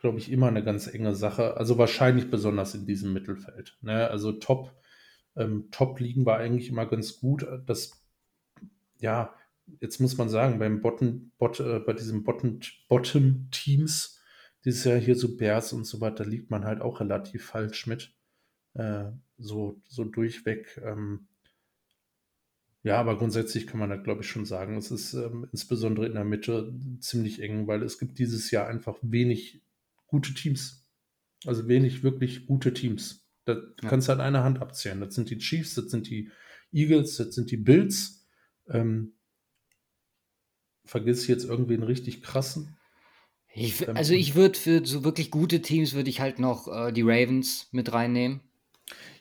glaube ich, immer eine ganz enge Sache. Also wahrscheinlich besonders in diesem Mittelfeld. Ne? Also Top, ähm, Top liegen wir eigentlich immer ganz gut. Das, ja, jetzt muss man sagen, beim Bottom, Bot, äh, bei diesen Bottom, Bottom Teams, dieses Jahr hier so Bears und so weiter, liegt man halt auch relativ falsch mit. Äh, so, so durchweg. Ähm, ja, aber grundsätzlich kann man da, glaube ich, schon sagen, es ist ähm, insbesondere in der Mitte ziemlich eng, weil es gibt dieses Jahr einfach wenig gute Teams. Also wenig wirklich gute Teams. Da ja. kannst du an einer Hand abzählen. Das sind die Chiefs, das sind die Eagles, das sind die Bills. Ähm, vergiss jetzt irgendwie einen richtig krassen. Ich, also ich würde für so wirklich gute Teams würde ich halt noch äh, die Ravens mit reinnehmen.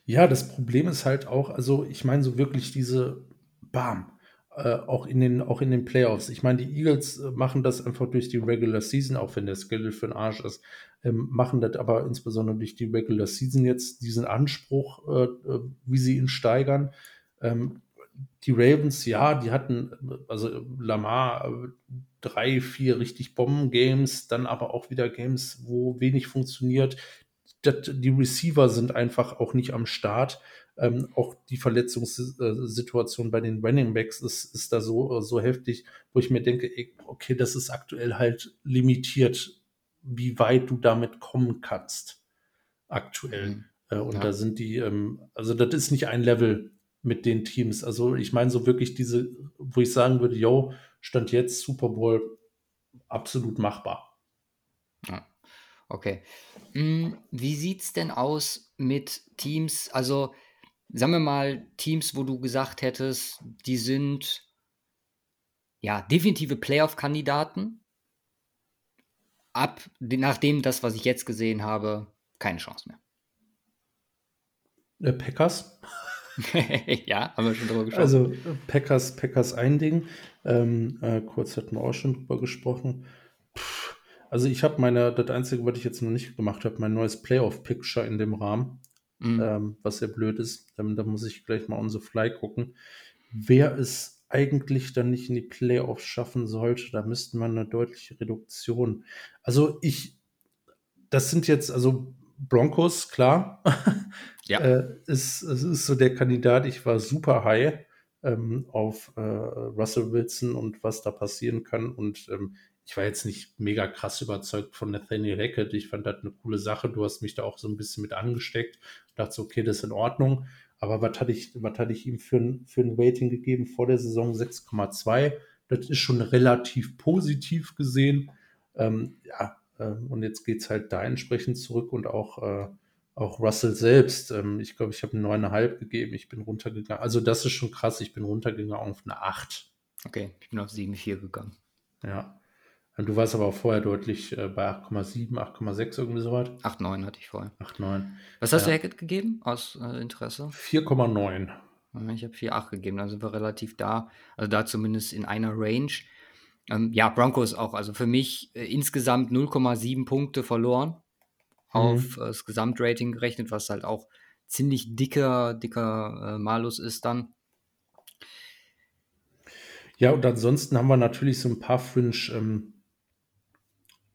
Ja, das Problem ist halt auch, also ich meine so wirklich diese Bam, äh, auch in den auch in den Playoffs. Ich meine, die Eagles äh, machen das einfach durch die Regular Season, auch wenn der Schedule für den Arsch ist, ähm, machen das aber insbesondere durch die Regular Season jetzt diesen Anspruch, äh, äh wie sie ihn steigern. Ähm, die Ravens, ja, die hatten, also Lamar, äh, drei, vier richtig Bomben-Games, dann aber auch wieder Games, wo wenig funktioniert. Das, die Receiver sind einfach auch nicht am Start. Ähm, auch die Verletzungssituation bei den Running Backs ist, ist da so, so heftig, wo ich mir denke, okay, das ist aktuell halt limitiert, wie weit du damit kommen kannst. Aktuell. Mhm. Äh, und ja. da sind die, ähm, also das ist nicht ein Level mit den Teams. Also ich meine so wirklich diese, wo ich sagen würde, yo, stand jetzt Super Bowl absolut machbar. Ja. Okay. Hm, wie sieht es denn aus mit Teams? Also sagen wir mal Teams, wo du gesagt hättest, die sind ja definitive Playoff-Kandidaten. Ab nachdem das, was ich jetzt gesehen habe, keine Chance mehr. Äh, Packers. [laughs] ja, haben wir schon drüber gesprochen. Also Packers, Packers ein Ding. Ähm, äh, kurz hatten wir auch schon drüber gesprochen. Also ich habe meine, das Einzige, was ich jetzt noch nicht gemacht habe, mein neues Playoff-Picture in dem Rahmen, mhm. ähm, was sehr blöd ist. Ähm, da muss ich gleich mal on the fly gucken. Wer es eigentlich dann nicht in die Playoffs schaffen sollte, da müssten wir eine deutliche Reduktion. Also ich, das sind jetzt, also Broncos, klar. [laughs] Ja. äh, ist, es ist so der Kandidat, ich war super high ähm, auf äh, Russell Wilson und was da passieren kann. Und ähm, ich war jetzt nicht mega krass überzeugt von Nathaniel Hackett. Ich fand das eine coole Sache. Du hast mich da auch so ein bisschen mit angesteckt. Ich dachte, so, okay, das ist in Ordnung. Aber was hatte ich, was hatte ich ihm für ein, für ein Rating gegeben vor der Saison? 6,2. Das ist schon relativ positiv gesehen. Ähm, ja, ähm, und jetzt geht es halt da entsprechend zurück und auch, äh, auch Russell selbst. Ähm, ich glaube, ich habe eine 9,5 gegeben. Ich bin runtergegangen. Also, das ist schon krass. Ich bin runtergegangen auf eine 8. Okay, ich bin auf 7,4 gegangen. Ja. Und du warst aber auch vorher deutlich äh, bei 8,7, 8,6 irgendwie so weit. 8,9 hatte ich vorher. 8,9. Was hast ja. du Hackett gegeben aus äh, Interesse? 4,9. Ich habe 4,8 gegeben, dann sind wir relativ da. Also da zumindest in einer Range. Ähm, ja, Broncos auch. Also für mich äh, insgesamt 0,7 Punkte verloren auf mhm. das Gesamtrating gerechnet, was halt auch ziemlich dicker, dicker äh, Malus ist dann. Ja, und ansonsten haben wir natürlich so ein paar Fringe ähm,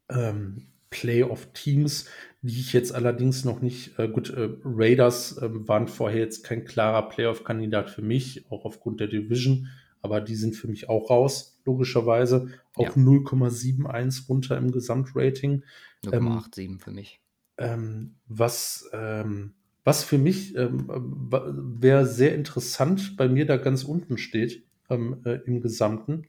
ähm, Playoff-Teams, die ich jetzt allerdings noch nicht, äh, gut, äh, Raiders äh, waren vorher jetzt kein klarer Playoff-Kandidat für mich, auch aufgrund der Division aber die sind für mich auch raus, logischerweise. Auch ja. 0,71 runter im Gesamtrating. 0,87 ähm, für mich. Ähm, was, ähm, was für mich ähm, wäre sehr interessant, bei mir da ganz unten steht ähm, äh, im Gesamten.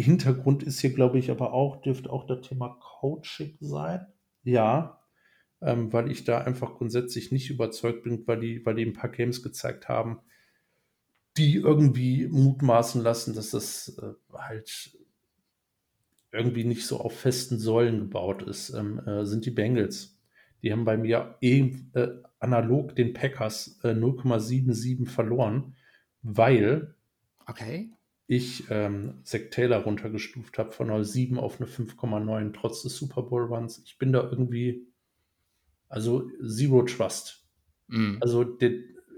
Hintergrund ist hier, glaube ich, aber auch, dürfte auch das Thema Coaching sein. Ja, ähm, weil ich da einfach grundsätzlich nicht überzeugt bin, weil die, weil die ein paar Games gezeigt haben, die irgendwie mutmaßen lassen, dass das äh, halt irgendwie nicht so auf festen Säulen gebaut ist, ähm, äh, sind die Bengals. Die haben bei mir eh, äh, analog den Packers 0,77 äh, verloren, weil okay. Ich ähm, Zach Taylor runtergestuft habe von einer 7 auf eine 5,9 trotz des Super Bowl Runs. Ich bin da irgendwie, also Zero Trust. Mm. Also der,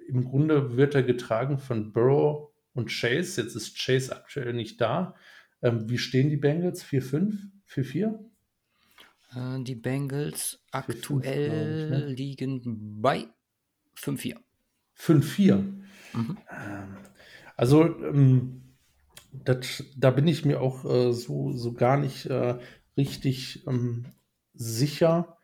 im Grunde wird er getragen von Burrow und Chase. Jetzt ist Chase aktuell nicht da. Ähm, wie stehen die Bengals? 4-5? 4-4? Äh, die Bengals aktuell ich, ne? liegen bei 5-4. 5-4. Mhm. Ähm, also, ähm, das, da bin ich mir auch äh, so, so gar nicht äh, richtig ähm, sicher,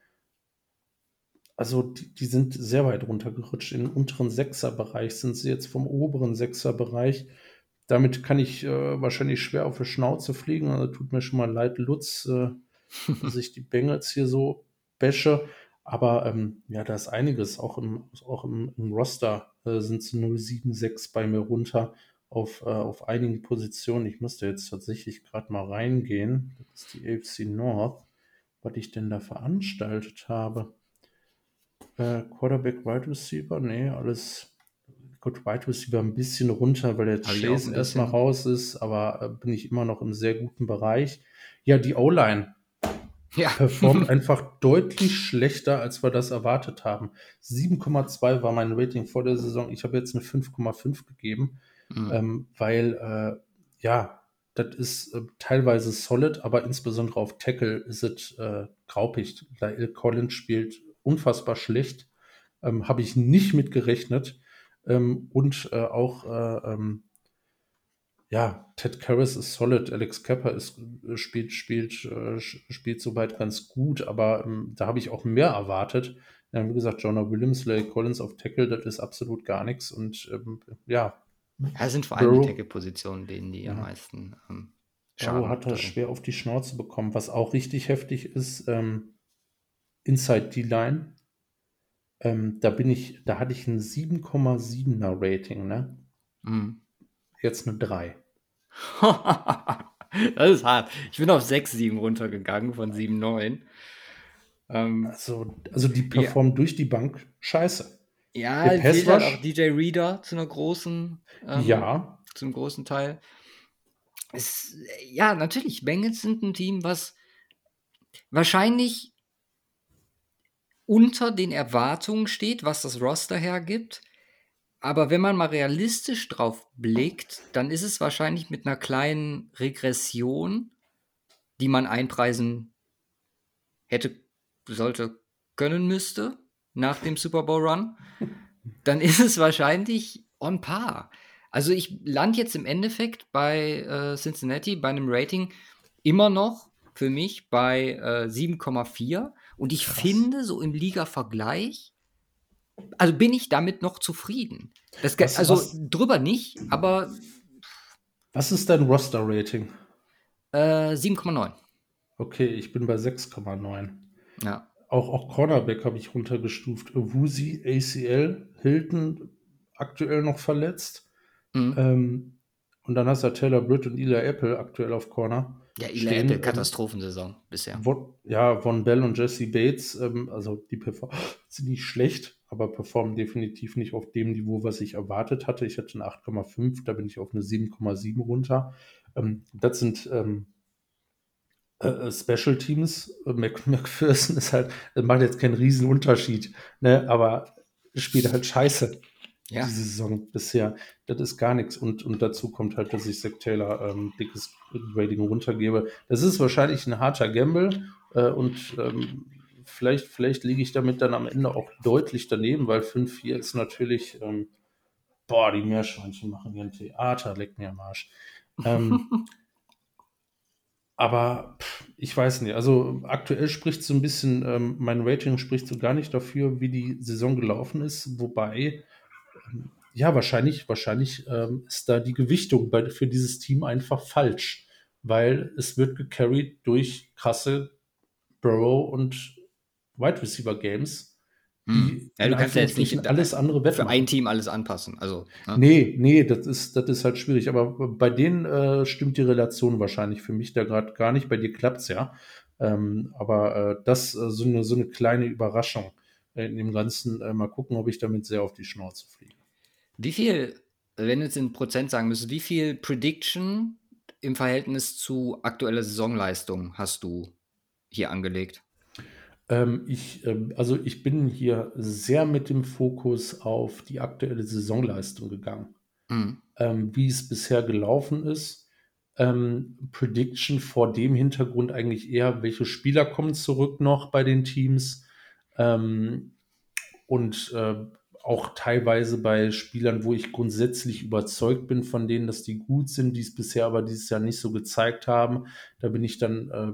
also die, die, sind sehr weit runtergerutscht. Im unteren Sechserbereich sind sie jetzt vom oberen Sechserbereich. Damit kann ich äh, wahrscheinlich schwer auf die Schnauze fliegen. Also tut mir schon mal leid, Lutz, äh, [laughs] dass ich die Bengals hier so bäsche. Aber ähm, ja, da ist einiges. Auch im, auch im, im Roster äh, sind sie 076 bei mir runter auf, äh, auf einigen Positionen. Ich müsste jetzt tatsächlich gerade mal reingehen. Das ist die AFC North, was ich denn da veranstaltet habe. Äh, Quarterback, Wide Receiver, nee, alles. Gut, Wide Receiver ein bisschen runter, weil der Chase erstmal raus ist, aber äh, bin ich immer noch im sehr guten Bereich. Ja, die O-Line ja. performt [laughs] einfach deutlich schlechter, als wir das erwartet haben. 7,2 war mein Rating vor der Saison. Ich habe jetzt eine 5,5 gegeben, mhm. ähm, weil, äh, ja, das ist äh, teilweise solid, aber insbesondere auf Tackle ist es äh, graupig. Lyle Collins spielt unfassbar schlecht. Ähm, habe ich nicht mit gerechnet. Ähm, und äh, auch äh, ähm, ja, Ted Karras ist solid, Alex Kepper ist, äh, spielt, spielt, äh, spielt soweit ganz gut, aber ähm, da habe ich auch mehr erwartet. Ja, wie gesagt, Jonah Williams, Larry Collins auf Tackle, das ist absolut gar nichts und ähm, ja. Ja, sind vor allem die Tackle-Positionen, denen die ja. am meisten ähm, Schaden hat er schwer auf die Schnauze bekommen, was auch richtig heftig ist. Ähm, Inside D-Line, ähm, da bin ich, da hatte ich ein 7,7er Rating, ne? Mhm jetzt eine 3. [laughs] das ist hart. Ich bin auf 6, 7 runtergegangen von 7, 9. Ähm, also, also die performen ja. durch die Bank scheiße. Ja, fehlt halt auch DJ Reader zu einer großen, ähm, ja. zu einem großen Teil. Es, ja, natürlich, Bengals sind ein Team, was wahrscheinlich unter den Erwartungen steht, was das Roster hergibt. Aber wenn man mal realistisch drauf blickt, dann ist es wahrscheinlich mit einer kleinen Regression, die man einpreisen hätte, sollte, können müsste nach dem Super Bowl Run, dann ist es wahrscheinlich on par. Also ich lande jetzt im Endeffekt bei äh, Cincinnati bei einem Rating immer noch für mich bei äh, 7,4 und ich Krass. finde so im Liga-Vergleich also bin ich damit noch zufrieden. Das, was, also was, drüber nicht, aber. Was ist dein Roster-Rating? Äh, 7,9. Okay, ich bin bei 6,9. Ja. Auch, auch Cornerback habe ich runtergestuft. Wusi, ACL, Hilton aktuell noch verletzt. Mhm. Ähm, und dann hast du Taylor Britt und Eli Apple aktuell auf Corner. Ja, Eli Apple, ähm, Katastrophensaison bisher. Von, ja, Von Bell und Jesse Bates, ähm, also die [laughs] sind nicht schlecht, aber performen definitiv nicht auf dem Niveau, was ich erwartet hatte. Ich hatte eine 8,5, da bin ich auf eine 7,7 runter. Ähm, das sind ähm, äh, äh Special Teams. Mac [laughs] McPherson ist halt, macht jetzt keinen riesen Unterschied, ne? aber spielt halt scheiße. Ja. Diese Saison bisher. Das ist gar nichts. Und, und dazu kommt halt, dass ich Zack Taylor ähm, dickes Rating runtergebe. Das ist wahrscheinlich ein harter Gamble äh, und ähm, vielleicht, vielleicht liege ich damit dann am Ende auch deutlich daneben, weil 5-4 ist natürlich, ähm, boah, die Meerschweinchen machen hier ein Theater, leck mir am Arsch. Ähm, [laughs] aber pff, ich weiß nicht, also aktuell spricht so ein bisschen, ähm, mein Rating spricht so gar nicht dafür, wie die Saison gelaufen ist, wobei, ähm, ja, wahrscheinlich, wahrscheinlich ähm, ist da die Gewichtung bei, für dieses Team einfach falsch, weil es wird gecarried durch krasse Burrow und Wide Receiver Games. Hm. Ja, du kannst ja jetzt nicht alles andere wettmachen. Für ein Team alles anpassen. Also, ne? Nee, nee, das ist, das ist halt schwierig. Aber bei denen äh, stimmt die Relation wahrscheinlich für mich da gerade gar nicht. Bei dir klappt es ja. Ähm, aber äh, das äh, so, eine, so eine kleine Überraschung in dem Ganzen. Äh, mal gucken, ob ich damit sehr auf die Schnauze fliege. Wie viel, wenn du jetzt in Prozent sagen müsstest, wie viel Prediction im Verhältnis zu aktueller Saisonleistung hast du hier angelegt? Ähm, ich, ähm, also ich bin hier sehr mit dem Fokus auf die aktuelle Saisonleistung gegangen. Mhm. Ähm, wie es bisher gelaufen ist. Ähm, Prediction vor dem Hintergrund eigentlich eher, welche Spieler kommen zurück noch bei den Teams. Ähm, und äh, auch teilweise bei Spielern, wo ich grundsätzlich überzeugt bin von denen, dass die gut sind, die es bisher aber dieses Jahr nicht so gezeigt haben. Da bin ich dann äh,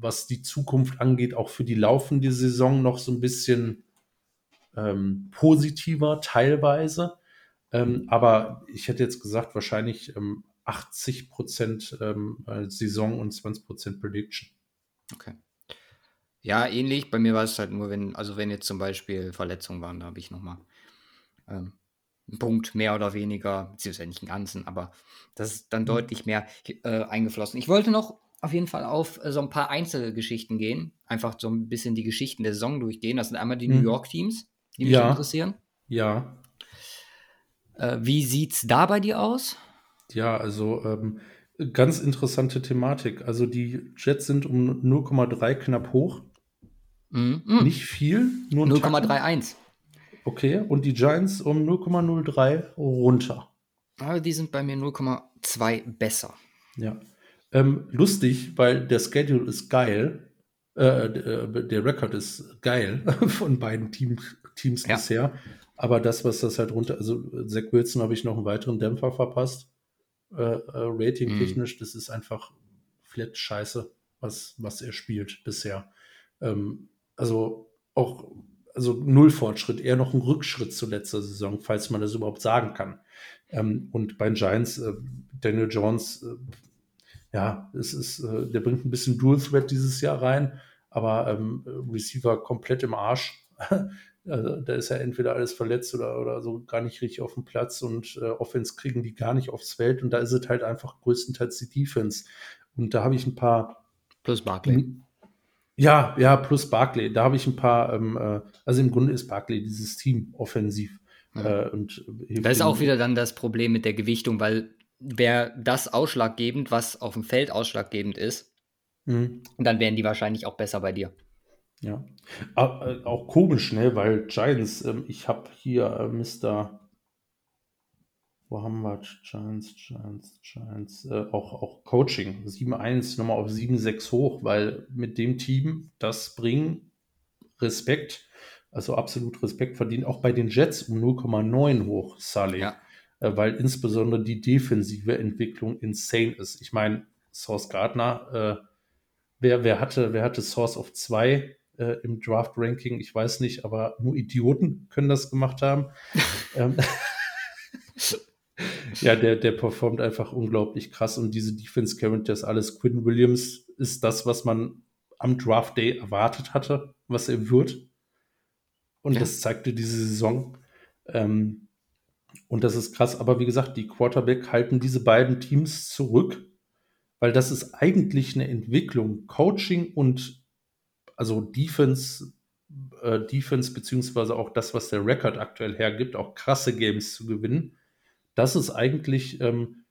was die Zukunft angeht, auch für die laufende Saison noch so ein bisschen ähm, positiver teilweise. Ähm, aber ich hätte jetzt gesagt, wahrscheinlich ähm, 80 Prozent ähm, Saison und 20 Prozent Prediction. Okay. Ja, ähnlich. Bei mir war es halt nur, wenn, also wenn jetzt zum Beispiel Verletzungen waren, da habe ich nochmal ähm, einen Punkt mehr oder weniger, beziehungsweise nicht einen ganzen, aber das ist dann mhm. deutlich mehr äh, eingeflossen. Ich wollte noch auf jeden Fall auf äh, so ein paar Einzelgeschichten gehen, einfach so ein bisschen die Geschichten der Saison durchgehen. Das sind einmal die mhm. New York Teams, die mich ja. interessieren. Ja. Äh, wie sieht's da bei dir aus? Ja, also ähm, ganz interessante Thematik. Also die Jets sind um 0,3 knapp hoch. Mhm. Nicht viel, nur 0,31. Okay, und die Giants um 0,03 runter. Aber die sind bei mir 0,2 besser. Ja. Ähm, lustig, weil der Schedule ist geil. Äh, der Rekord ist geil [laughs] von beiden Team, Teams ja. bisher. Aber das, was das halt runter, also Zach Wilson habe ich noch einen weiteren Dämpfer verpasst. Äh, äh, rating-technisch, mhm. das ist einfach flat scheiße, was, was er spielt bisher. Ähm, also auch also null Fortschritt, eher noch ein Rückschritt zur letzten Saison, falls man das überhaupt sagen kann. Ähm, und bei den Giants, äh, Daniel Jones, äh, ja, es ist, äh, der bringt ein bisschen Dual Threat dieses Jahr rein, aber ähm, Receiver komplett im Arsch. [laughs] also, da ist ja entweder alles verletzt oder, oder so gar nicht richtig auf dem Platz und äh, Offense kriegen die gar nicht aufs Feld und da ist es halt einfach größtenteils die Defense. Und da habe ich ein paar. Plus Barkley. Ja, ja, plus Barkley. Da habe ich ein paar, ähm, äh, also im Grunde ist Barkley dieses Team offensiv. Ja. Äh, und da ist auch wieder dann das Problem mit der Gewichtung, weil wäre das ausschlaggebend, was auf dem Feld ausschlaggebend ist, mhm. dann wären die wahrscheinlich auch besser bei dir. Ja, äh, auch komisch, ne, weil Giants, ähm, ich habe hier äh, Mr wo haben wir Giants, Giants, Giants, äh, auch, auch Coaching, 7-1 nochmal auf 7-6 hoch, weil mit dem Team das bringen Respekt, also absolut Respekt verdient, auch bei den Jets um 0,9 hoch, Sully, ja. Äh, weil insbesondere die defensive Entwicklung insane ist. Ich meine, Source Gardner, äh, wer, wer, hatte, wer hatte Source of 2 äh, im Draft-Ranking? Ich weiß nicht, aber nur Idioten können das gemacht haben. [laughs] ähm, [laughs] ja, der, der performt einfach unglaublich krass und diese Defense Characters, alles Quinn Williams ist das, was man am Draft Day erwartet hatte, was er wird. Und ja. das zeigte diese Saison. Ähm, und das ist krass. Aber wie gesagt, die Quarterback halten diese beiden Teams zurück, weil das ist eigentlich eine Entwicklung. Coaching und also Defense, äh, Defense, beziehungsweise auch das, was der Rekord aktuell hergibt, auch krasse Games zu gewinnen das ist eigentlich ähm,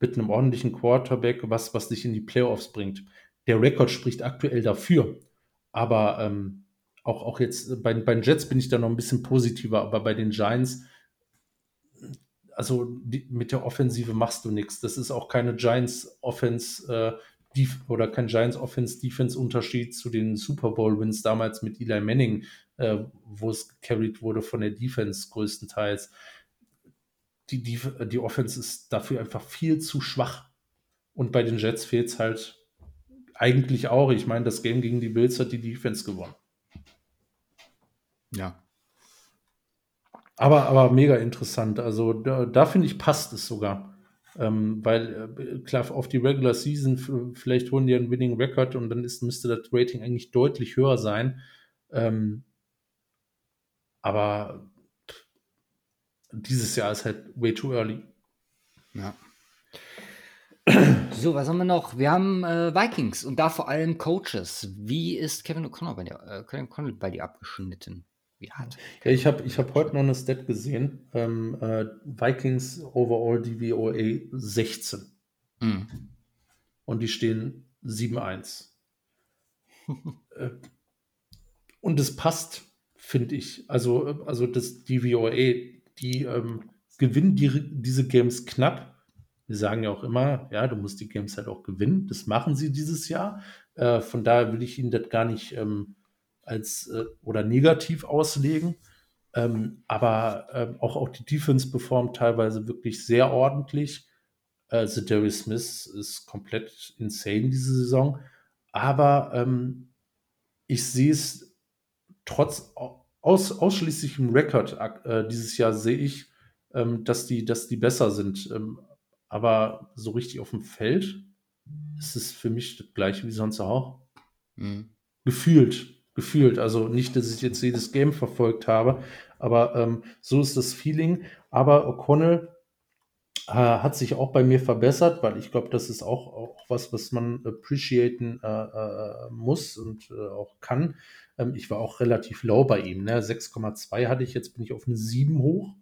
mit einem ordentlichen Quarterback was, was dich in die Playoffs bringt. Der Rekord spricht aktuell dafür. Aber ähm, auch, auch jetzt bei, bei den Jets bin ich da noch ein bisschen positiver, aber bei den Giants, also die, mit der Offensive machst du nichts. Das ist auch keine Giants Offense äh, oder kein Giants Offense Defense Unterschied zu den Super Bowl Wins damals mit Eli Manning, äh, wo es carried wurde von der Defense größtenteils die, die, die Offense ist dafür einfach viel zu schwach. Und bei den Jets fehlt es halt eigentlich auch. Ich meine, das Game gegen die Bills hat die Defense gewonnen. Ja. Aber, aber mega interessant. Also da, da finde ich, passt es sogar. Ähm, weil, äh, klar, auf die Regular Season, vielleicht holen die einen Winning Record und dann ist, müsste das Rating eigentlich deutlich höher sein. Ähm, aber dieses Jahr ist halt way too early. Ja. [clears throat] So, was haben wir noch? Wir haben äh, Vikings und da vor allem Coaches. Wie ist Kevin O'Connor bei äh, bei dir abgeschnitten? Wie hat? Ja, ich habe ich hab heute noch eine Stat gesehen. Ähm, äh, Vikings Overall DVOA 16. Mm. Und die stehen 7-1. [laughs] Äh, und es passt, finde ich. Also, also das DVOA die ähm, gewinnen die, diese Games knapp. Wir sagen ja auch immer, ja, du musst die Games halt auch gewinnen. Das machen sie dieses Jahr. Äh, von daher will ich ihnen das gar nicht ähm, als äh, oder negativ auslegen. Ähm, aber äh, auch, auch die Defense performt teilweise wirklich sehr ordentlich. Äh, The Darius Smith ist komplett insane diese Saison. aber ähm, ich sehe es trotz aus, ausschließlichem Rekord äh, dieses Jahr sehe ich, ähm, dass, die, dass die besser sind. Ähm, aber so richtig auf dem Feld ist es für mich das gleiche wie sonst auch. Mhm. Gefühlt. Gefühlt. Also nicht, dass ich jetzt jedes Game verfolgt habe, aber ähm, so ist das Feeling. Aber O'Connell äh, hat sich auch bei mir verbessert, weil ich glaube, das ist auch, auch was, was man appreciaten äh, äh, muss und äh, auch kann. Ähm, ich war auch relativ low bei ihm. Ne? 6,2 hatte ich, jetzt bin ich auf eine 7 hoch.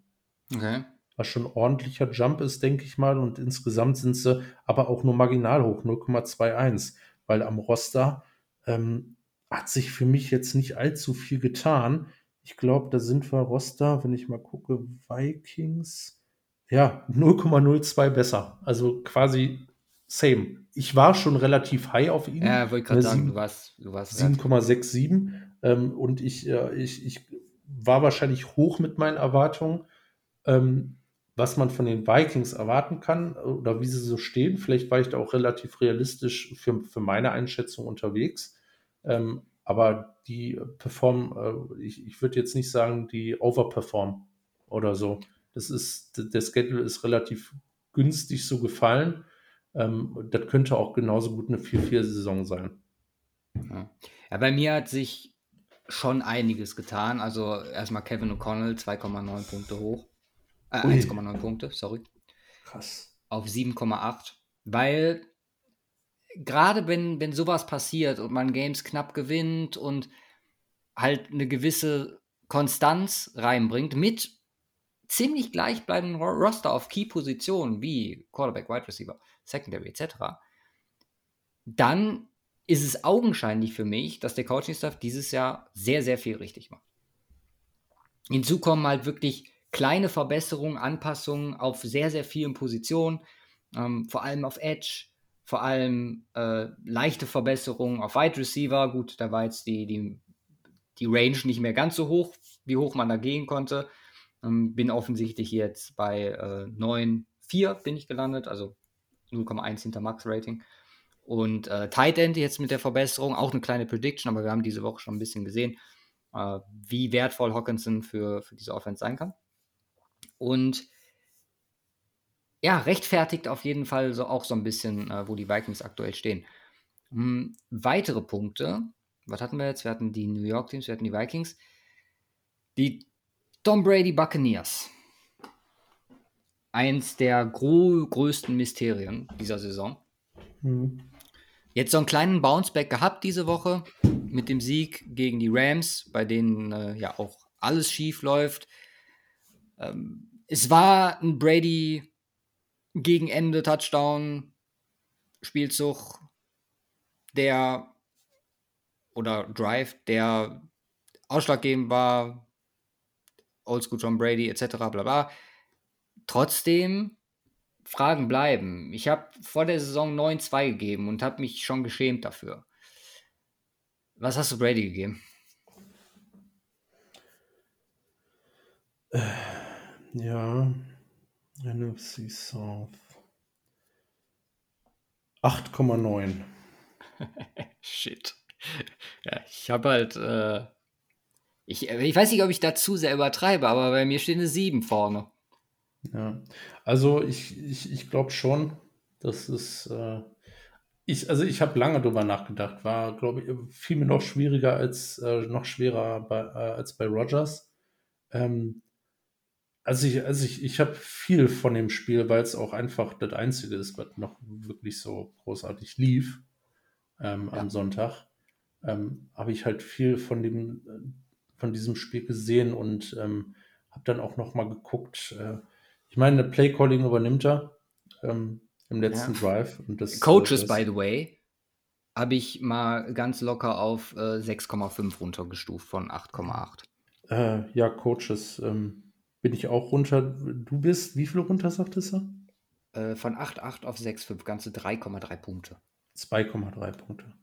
Okay. Was schon ein ordentlicher Jump ist, denke ich mal. Und insgesamt sind sie aber auch nur marginal hoch, 0,21. Weil am Roster ähm, hat sich für mich jetzt nicht allzu viel getan. Ich glaube, da sind wir Roster, wenn ich mal gucke, Vikings, ja, 0,02 besser. Also quasi same. Ich war schon relativ high auf ihn. Ja, wollte gerade sagen, du warst, du warst 7,67. Ähm, und ich, äh, ich, ich war wahrscheinlich hoch mit meinen Erwartungen. Ähm, was man von den Vikings erwarten kann oder wie sie so stehen. Vielleicht war ich da auch relativ realistisch für, für meine Einschätzung unterwegs. Ähm, aber die performen, äh, ich, ich würde jetzt nicht sagen, die overperformen oder so. Das ist, der Schedule ist relativ günstig so gefallen. Ähm, das könnte auch genauso gut eine 4-4-Saison sein. Ja. ja, bei mir hat sich schon einiges getan. Also erstmal Kevin O'Connell, 2,9 Punkte hoch. Äh, 1,9 Punkte, sorry. Krass. Auf 7,8. Weil gerade wenn, wenn sowas passiert und man Games knapp gewinnt und halt eine gewisse Konstanz reinbringt mit ziemlich gleichbleibenden Roster auf Key-Positionen wie Quarterback, Wide Receiver, Secondary etc., dann ist es augenscheinlich für mich, dass der Coaching-Staff dieses Jahr sehr, sehr viel richtig macht. Hinzu kommen halt wirklich kleine Verbesserungen, Anpassungen auf sehr, sehr vielen Positionen, ähm, vor allem auf Edge, vor allem äh, leichte Verbesserungen auf Wide Receiver. Gut, da war jetzt die, die, die Range nicht mehr ganz so hoch, wie hoch man da gehen konnte. Ähm, bin offensichtlich jetzt bei äh, 9,4 bin ich gelandet, also 0,1 hinter Max-Rating. Und äh, Tight End jetzt mit der Verbesserung, auch eine kleine Prediction, aber wir haben diese Woche schon ein bisschen gesehen, äh, wie wertvoll Hawkinson für, für diese Offense sein kann. Und ja, rechtfertigt auf jeden Fall so auch so ein bisschen, äh, wo die Vikings aktuell stehen. Hm, weitere Punkte, was hatten wir jetzt? Wir hatten die New York Teams, wir hatten die Vikings. Die Tom Brady Buccaneers. Eins der größten Mysterien dieser Saison. Mhm. Jetzt so einen kleinen Bounceback gehabt diese Woche mit dem Sieg gegen die Rams, bei denen äh, ja auch alles schief läuft. Ähm, es war ein Brady gegen Ende Touchdown Spielzug, der oder Drive, der ausschlaggebend war, Oldschool John Brady etc. bla bla. Trotzdem, Fragen bleiben. Ich habe vor der Saison 9-2 gegeben und habe mich schon geschämt dafür. Was hast du Brady gegeben? Ja, NFC South. 8,9. Shit. Ja, ich habe halt, äh, ich, ich weiß nicht, ob ich da zu sehr übertreibe, aber bei mir steht eine 7 vorne. Ja, also ich, ich, ich glaube schon, dass es, äh, ich, also ich habe lange drüber nachgedacht, war, glaube ich, viel noch schwieriger als, äh, noch schwerer bei, äh, als bei Rogers. Ähm, also ich, also ich, ich habe viel von dem Spiel, weil es auch einfach das Einzige ist, was noch wirklich so großartig lief ähm, ja. am Sonntag. Ähm, habe ich halt viel von dem, von diesem Spiel gesehen und ähm, habe dann auch noch mal geguckt. Äh, ich meine, Play Calling übernimmt er ähm, im letzten ja. Drive. Und das, Coaches, das, by the way, habe ich mal ganz locker auf äh, 6,5 runtergestuft von 8,8. Äh, ja, Coaches. Ähm, bin ich auch runter. Du bist, wie viel runter, sagtest du? Äh, von 8,8 auf 6,5, ganze 3,3 Punkte. 2,3 Punkte.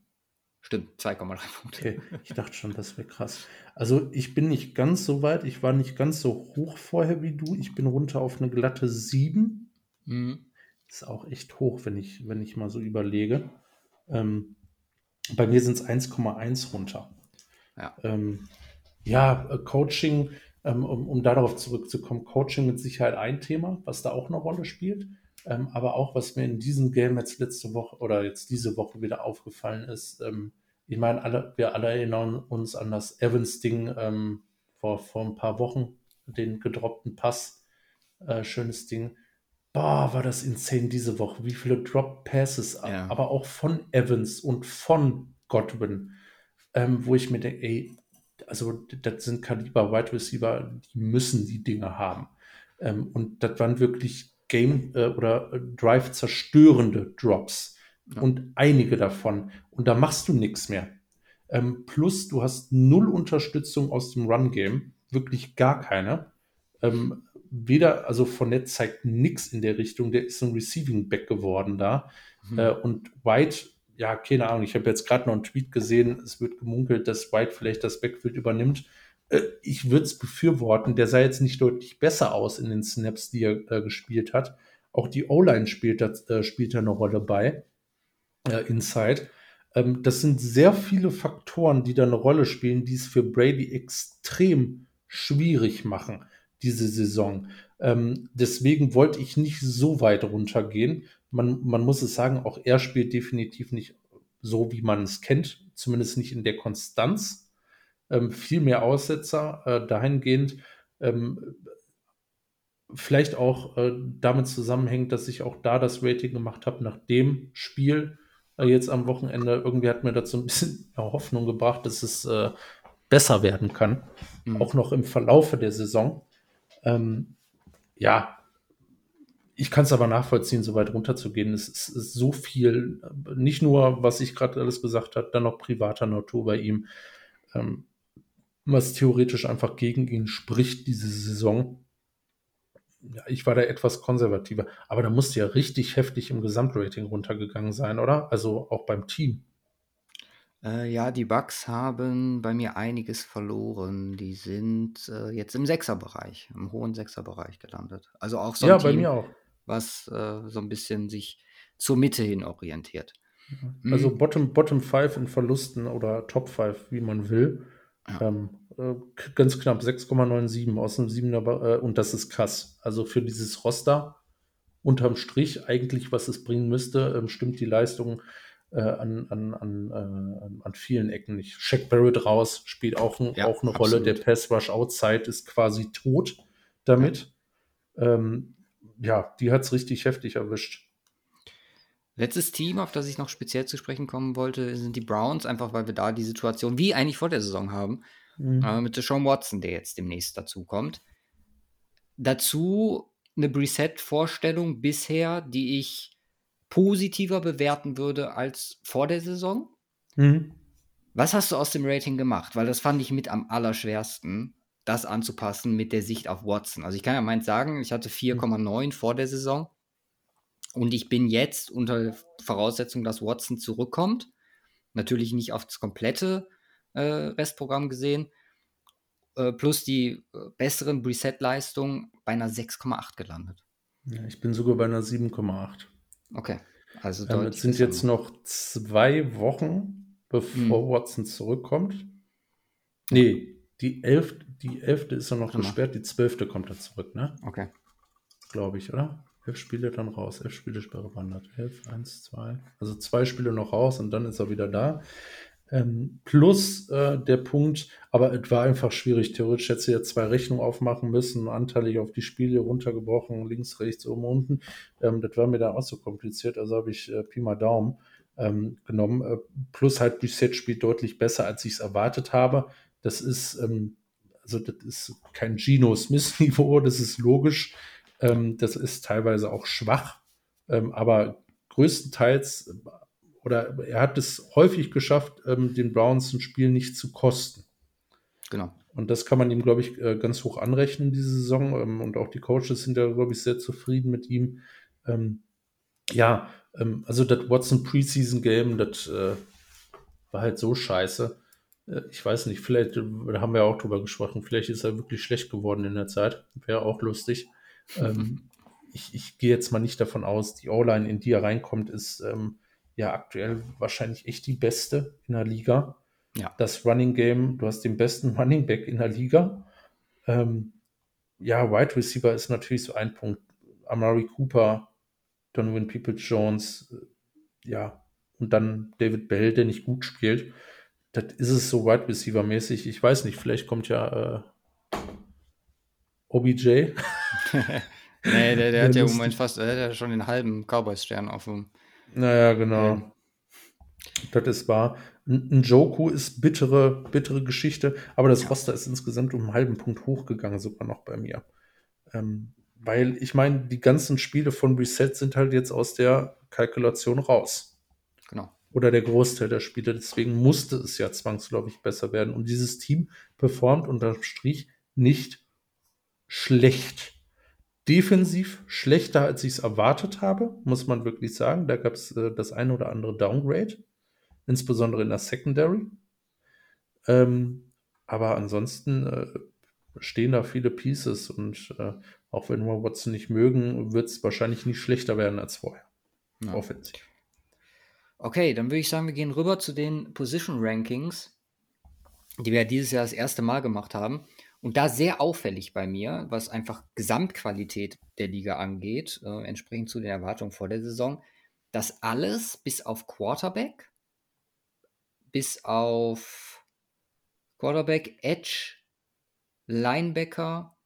Stimmt, 2,3 Punkte. Okay, ich dachte schon, das wäre krass. Also ich bin nicht ganz so weit, ich war nicht ganz so hoch vorher wie du. Ich bin runter auf eine glatte 7. Mhm. Ist auch echt hoch, wenn ich, wenn ich mal so überlege. Ähm, Bei mir sind es 1,1 runter. Ja, ähm, ja äh, Coaching, ähm, um, um darauf zurückzukommen, Coaching mit Sicherheit ein Thema, was da auch eine Rolle spielt. Ähm, aber auch, was mir in diesem Game jetzt letzte Woche oder jetzt diese Woche wieder aufgefallen ist, ähm, ich meine, alle, wir alle erinnern uns an das Evans-Ding ähm, vor, vor ein paar Wochen, den gedroppten Pass. Äh, schönes Ding. Boah, war das insane diese Woche. Wie viele Drop Passes, ja. aber auch von Evans und von Godwin, ähm, wo ich mir denke, ey, also das sind Kaliber Wide Receiver, die müssen die Dinge haben. Ähm, und das waren wirklich Game äh, oder Drive zerstörende Drops. Ja. Und einige davon. Und da machst du nichts mehr. Ähm, plus, du hast null Unterstützung aus dem Run-Game. Wirklich gar keine. Ähm, weder, also von Netz zeigt nichts in der Richtung. Der ist ein Receiving Back geworden da. Mhm. Äh, und White, ja, keine Ahnung. Ich habe jetzt gerade noch einen Tweet gesehen. Es wird gemunkelt, dass White vielleicht das Backfield übernimmt. Äh, ich würde es befürworten. Der sah jetzt nicht deutlich besser aus in den Snaps, die er äh, gespielt hat. Auch die O-Line spielt, äh, spielt da eine Rolle bei. Äh, Inside. Ähm, das sind sehr viele Faktoren, die da eine Rolle spielen, die es für Brady extrem schwierig machen diese Saison. Ähm, deswegen wollte ich nicht so weit runtergehen. Man, man muss es sagen, auch er spielt definitiv nicht so, wie man es kennt, zumindest nicht in der Konstanz. Ähm, viel mehr Aussetzer äh, dahingehend. Ähm, vielleicht auch äh, damit zusammenhängt, dass ich auch da das Rating gemacht habe nach dem Spiel äh, jetzt am Wochenende. Irgendwie hat mir dazu ein bisschen [laughs] Hoffnung gebracht, dass es äh, besser werden kann, mhm. auch noch im Verlaufe der Saison. Ähm, ja, ich kann es aber nachvollziehen, so weit runterzugehen. Es ist, ist, so viel, nicht nur, was ich gerade alles gesagt habe, dann noch privater Natur bei ihm, ähm, was theoretisch einfach gegen ihn spricht diese Saison. Ja, ich war da etwas konservativer, aber da musste ja richtig heftig im Gesamtrating runtergegangen sein, oder? Also auch beim Team. Äh, ja, die Bugs haben bei mir einiges verloren. Die sind äh, jetzt im Sechserbereich, im hohen Sechserbereich gelandet. Also auch so ein Ja, bei mir auch. Was äh, so ein bisschen sich zur Mitte hin orientiert. Also Mhm. Bottom, Bottom 5 in Verlusten oder Top 5, wie man will. Ja. Ähm, äh, ganz knapp 6,97 aus dem 7er, äh, und das ist krass. Also für dieses Roster unterm Strich eigentlich, was es bringen müsste, ähm, stimmt die Leistung äh, an, an, an, äh, an vielen Ecken nicht. Shaq Barrett raus, spielt auch, ein, ja, auch eine absolut. Rolle. Der Pass Rush Outside ist quasi tot damit. Ja, ähm, ja die hat es richtig heftig erwischt. Letztes Team, auf das ich noch speziell zu sprechen kommen wollte, sind die Browns, einfach weil wir da die Situation wie eigentlich vor der Saison haben, mhm. äh, mit Deshaun Watson, der jetzt demnächst dazu kommt. Dazu eine Preset-Vorstellung bisher, die ich positiver bewerten würde als vor der Saison. Mhm. Was hast du aus dem Rating gemacht? Weil das fand ich mit am allerschwersten, das anzupassen mit der Sicht auf Watson. Also ich kann ja meins sagen, ich hatte 4,9 mhm. vor der Saison und ich bin jetzt unter Voraussetzung, dass Watson zurückkommt, natürlich nicht auf das komplette äh, Restprogramm gesehen, äh, plus die äh, besseren Preset-Leistungen bei einer 6,8 gelandet. Ja, ich bin sogar bei einer 7,8. Okay. Also ähm, es sind jetzt noch zwei Wochen, bevor hm. Watson zurückkommt. Nee, die elfte, die elfte ist ja noch gesperrt, die zwölfte kommt er zurück, ne? Okay. Glaube ich, oder? Elf Spiele dann raus, elf Spiele Sperre wandert. Elf, eins, zwei. Also zwei Spiele noch raus und dann ist er wieder da. Ähm, plus äh, der Punkt, aber es war einfach schwierig. Theoretisch hätte sie ja zwei Rechnungen aufmachen müssen, anteilig auf die Spiele runtergebrochen, links, rechts, oben, unten. Ähm, das war mir dann auch so kompliziert, also habe ich äh, Pi mal Daumen ähm, genommen. Äh, plus halt Reset spielt deutlich besser, als ich es erwartet habe. Das ist, ähm, also das ist kein Gino Smith-Niveau, [laughs] das ist logisch. Ähm, das ist teilweise auch schwach, ähm, aber größtenteils oder er hat es häufig geschafft, ähm, den Browns ein Spiel nicht zu kosten. Genau. Und das kann man ihm, glaube ich, äh, ganz hoch anrechnen, diese Saison. Ähm, und auch die Coaches sind ja, glaube ich, sehr zufrieden mit ihm. Ähm, ja, also das Watson Preseason Game, das äh, war halt so scheiße. Äh, ich weiß nicht, vielleicht, da haben wir auch drüber gesprochen, vielleicht ist er wirklich schlecht geworden in der Zeit. Wäre auch lustig. [laughs] ähm, ich, ich gehe jetzt mal nicht davon aus, die O-Line, in die er reinkommt, ist ähm, ja aktuell wahrscheinlich echt die beste in der Liga. Ja. Das Running Game, du hast den besten [laughs] Running Back in der Liga. Ähm, ja, Wide Receiver ist natürlich so ein Punkt. Amari Cooper, Donovan Peoples Jones, äh, ja, und dann David Bell, der nicht gut spielt. Das ist es so Wide Receiver mäßig. Ich weiß nicht, vielleicht kommt ja äh, OBJ. [laughs] nee, der, der hat ja im Moment fast, der hat ja schon den halben Cowboys-Stern auf dem. Naja, genau. Ähm. Das ist wahr. Ein Joku ist bittere, bittere Geschichte, aber das Roster ist insgesamt um einen halben Punkt hochgegangen, sogar noch bei mir. Ähm, weil ich meine, die ganzen Spiele von Reset sind halt jetzt aus der Kalkulation raus. Oder der Großteil der Spiele. Deswegen musste es ja zwangsläufig besser werden. Und dieses Team performt unterm Strich nicht schlecht. Defensiv schlechter, als ich es erwartet habe, muss man wirklich sagen. Da gab es äh, das eine oder andere Downgrade insbesondere in der Secondary. Ähm, aber ansonsten äh, stehen da viele Pieces und äh, auch wenn wir Watson nicht mögen, wird es wahrscheinlich nicht schlechter werden als vorher. Ja. Offensiv. Okay, dann würde ich sagen, wir gehen rüber zu den Position Rankings, die wir dieses Jahr das erste Mal gemacht haben. Und da sehr auffällig bei mir, was einfach Gesamtqualität der Liga angeht, äh, entsprechend zu den Erwartungen vor der Saison, dass alles bis auf Quarterback bis auf Quarterback, Edge, Linebacker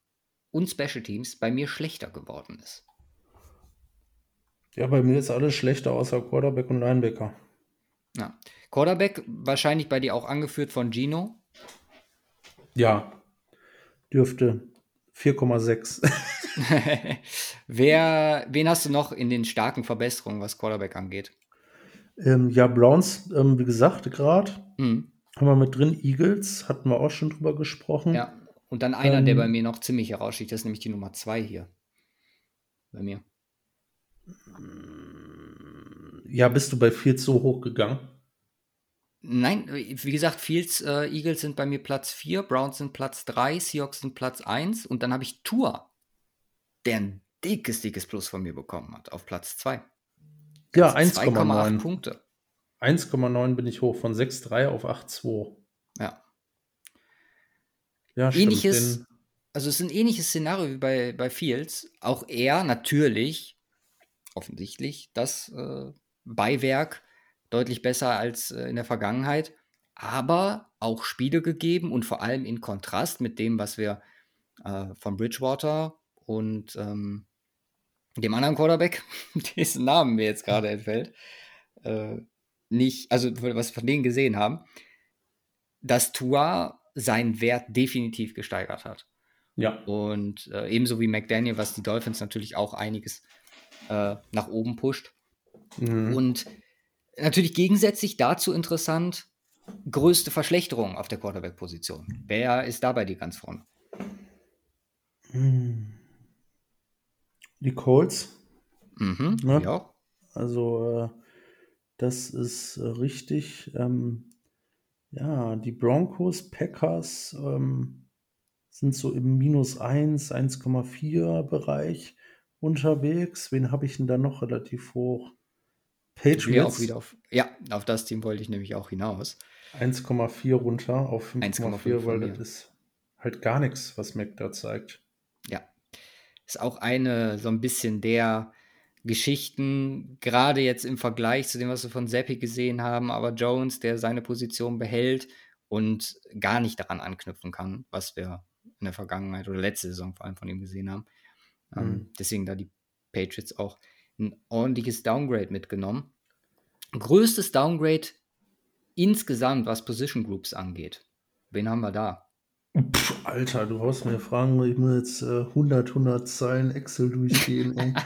und Special Teams bei mir schlechter geworden ist. Ja, bei mir ist alles schlechter außer Quarterback und Linebacker. Ja. Quarterback wahrscheinlich bei dir auch angeführt von Gino. Ja, dürfte 4,6. [laughs] Wer, wen hast du noch in den starken Verbesserungen, was Quarterback angeht? Ähm, ja, Browns, ähm, wie gesagt, gerade. Mhm. Haben wir mit drin. Eagles, hatten wir auch schon drüber gesprochen. Ja, und dann einer, ähm, der bei mir noch ziemlich heraussticht, das ist nämlich die Nummer zwei hier. Bei mir. Ja, bist du bei Fields so hoch gegangen? Nein, wie gesagt, Fields, äh, Eagles sind bei mir Platz 4, Browns sind Platz 3, Seahawks sind Platz 1 und dann habe ich Tour, der ein dickes, dickes Plus von mir bekommen hat, auf Platz 2. Ja, 1,9 Punkte. 1,9 bin ich hoch von 6,3 auf 8,2. Ja. Ja, ähnliches, stimmt. also es ist ein ähnliches Szenario wie bei, bei Fields. Auch er natürlich, offensichtlich, das äh, Beiwerk deutlich besser als äh, in der Vergangenheit, aber auch Spiele gegeben und vor allem in Kontrast mit dem, was wir äh, von Bridgewater und ähm, dem anderen Quarterback, [laughs] dessen Namen mir jetzt gerade entfällt, äh, nicht, also was wir von denen gesehen haben, dass Tua seinen Wert definitiv gesteigert hat. Ja. Und äh, ebenso wie McDaniel, was die Dolphins natürlich auch einiges äh, nach oben pusht. Mhm. Und natürlich gegensätzlich dazu interessant, größte Verschlechterung auf der Quarterback-Position. Wer ist da bei dir ganz vorne? Mhm. Die Colts. Mhm, ne? Ja. Also, äh, das ist äh, richtig. Ähm, ja, die Broncos, Packers ähm, sind so im minus 1, 1,4 Bereich unterwegs. Wen habe ich denn da noch relativ hoch? Patriots. Wieder auf, ja, auf das Team wollte ich nämlich auch hinaus. 1,4 runter auf 5,4, weil das ist halt gar nichts, was Mac da zeigt. Ja, ist auch eine so ein bisschen der Geschichten, gerade jetzt im Vergleich zu dem, was wir von Seppi gesehen haben, aber Jones, der seine Position behält und gar nicht daran anknüpfen kann, was wir in der Vergangenheit oder letzte Saison vor allem von ihm gesehen haben. Ähm, mhm. Deswegen da die Patriots auch ein ordentliches Downgrade mitgenommen. Größtes Downgrade insgesamt, was Position Groups angeht. Wen haben wir da? Pff, Alter, du brauchst mir fragen, ich muss jetzt äh, 100, 100 Zeilen Excel durchgehen. [laughs]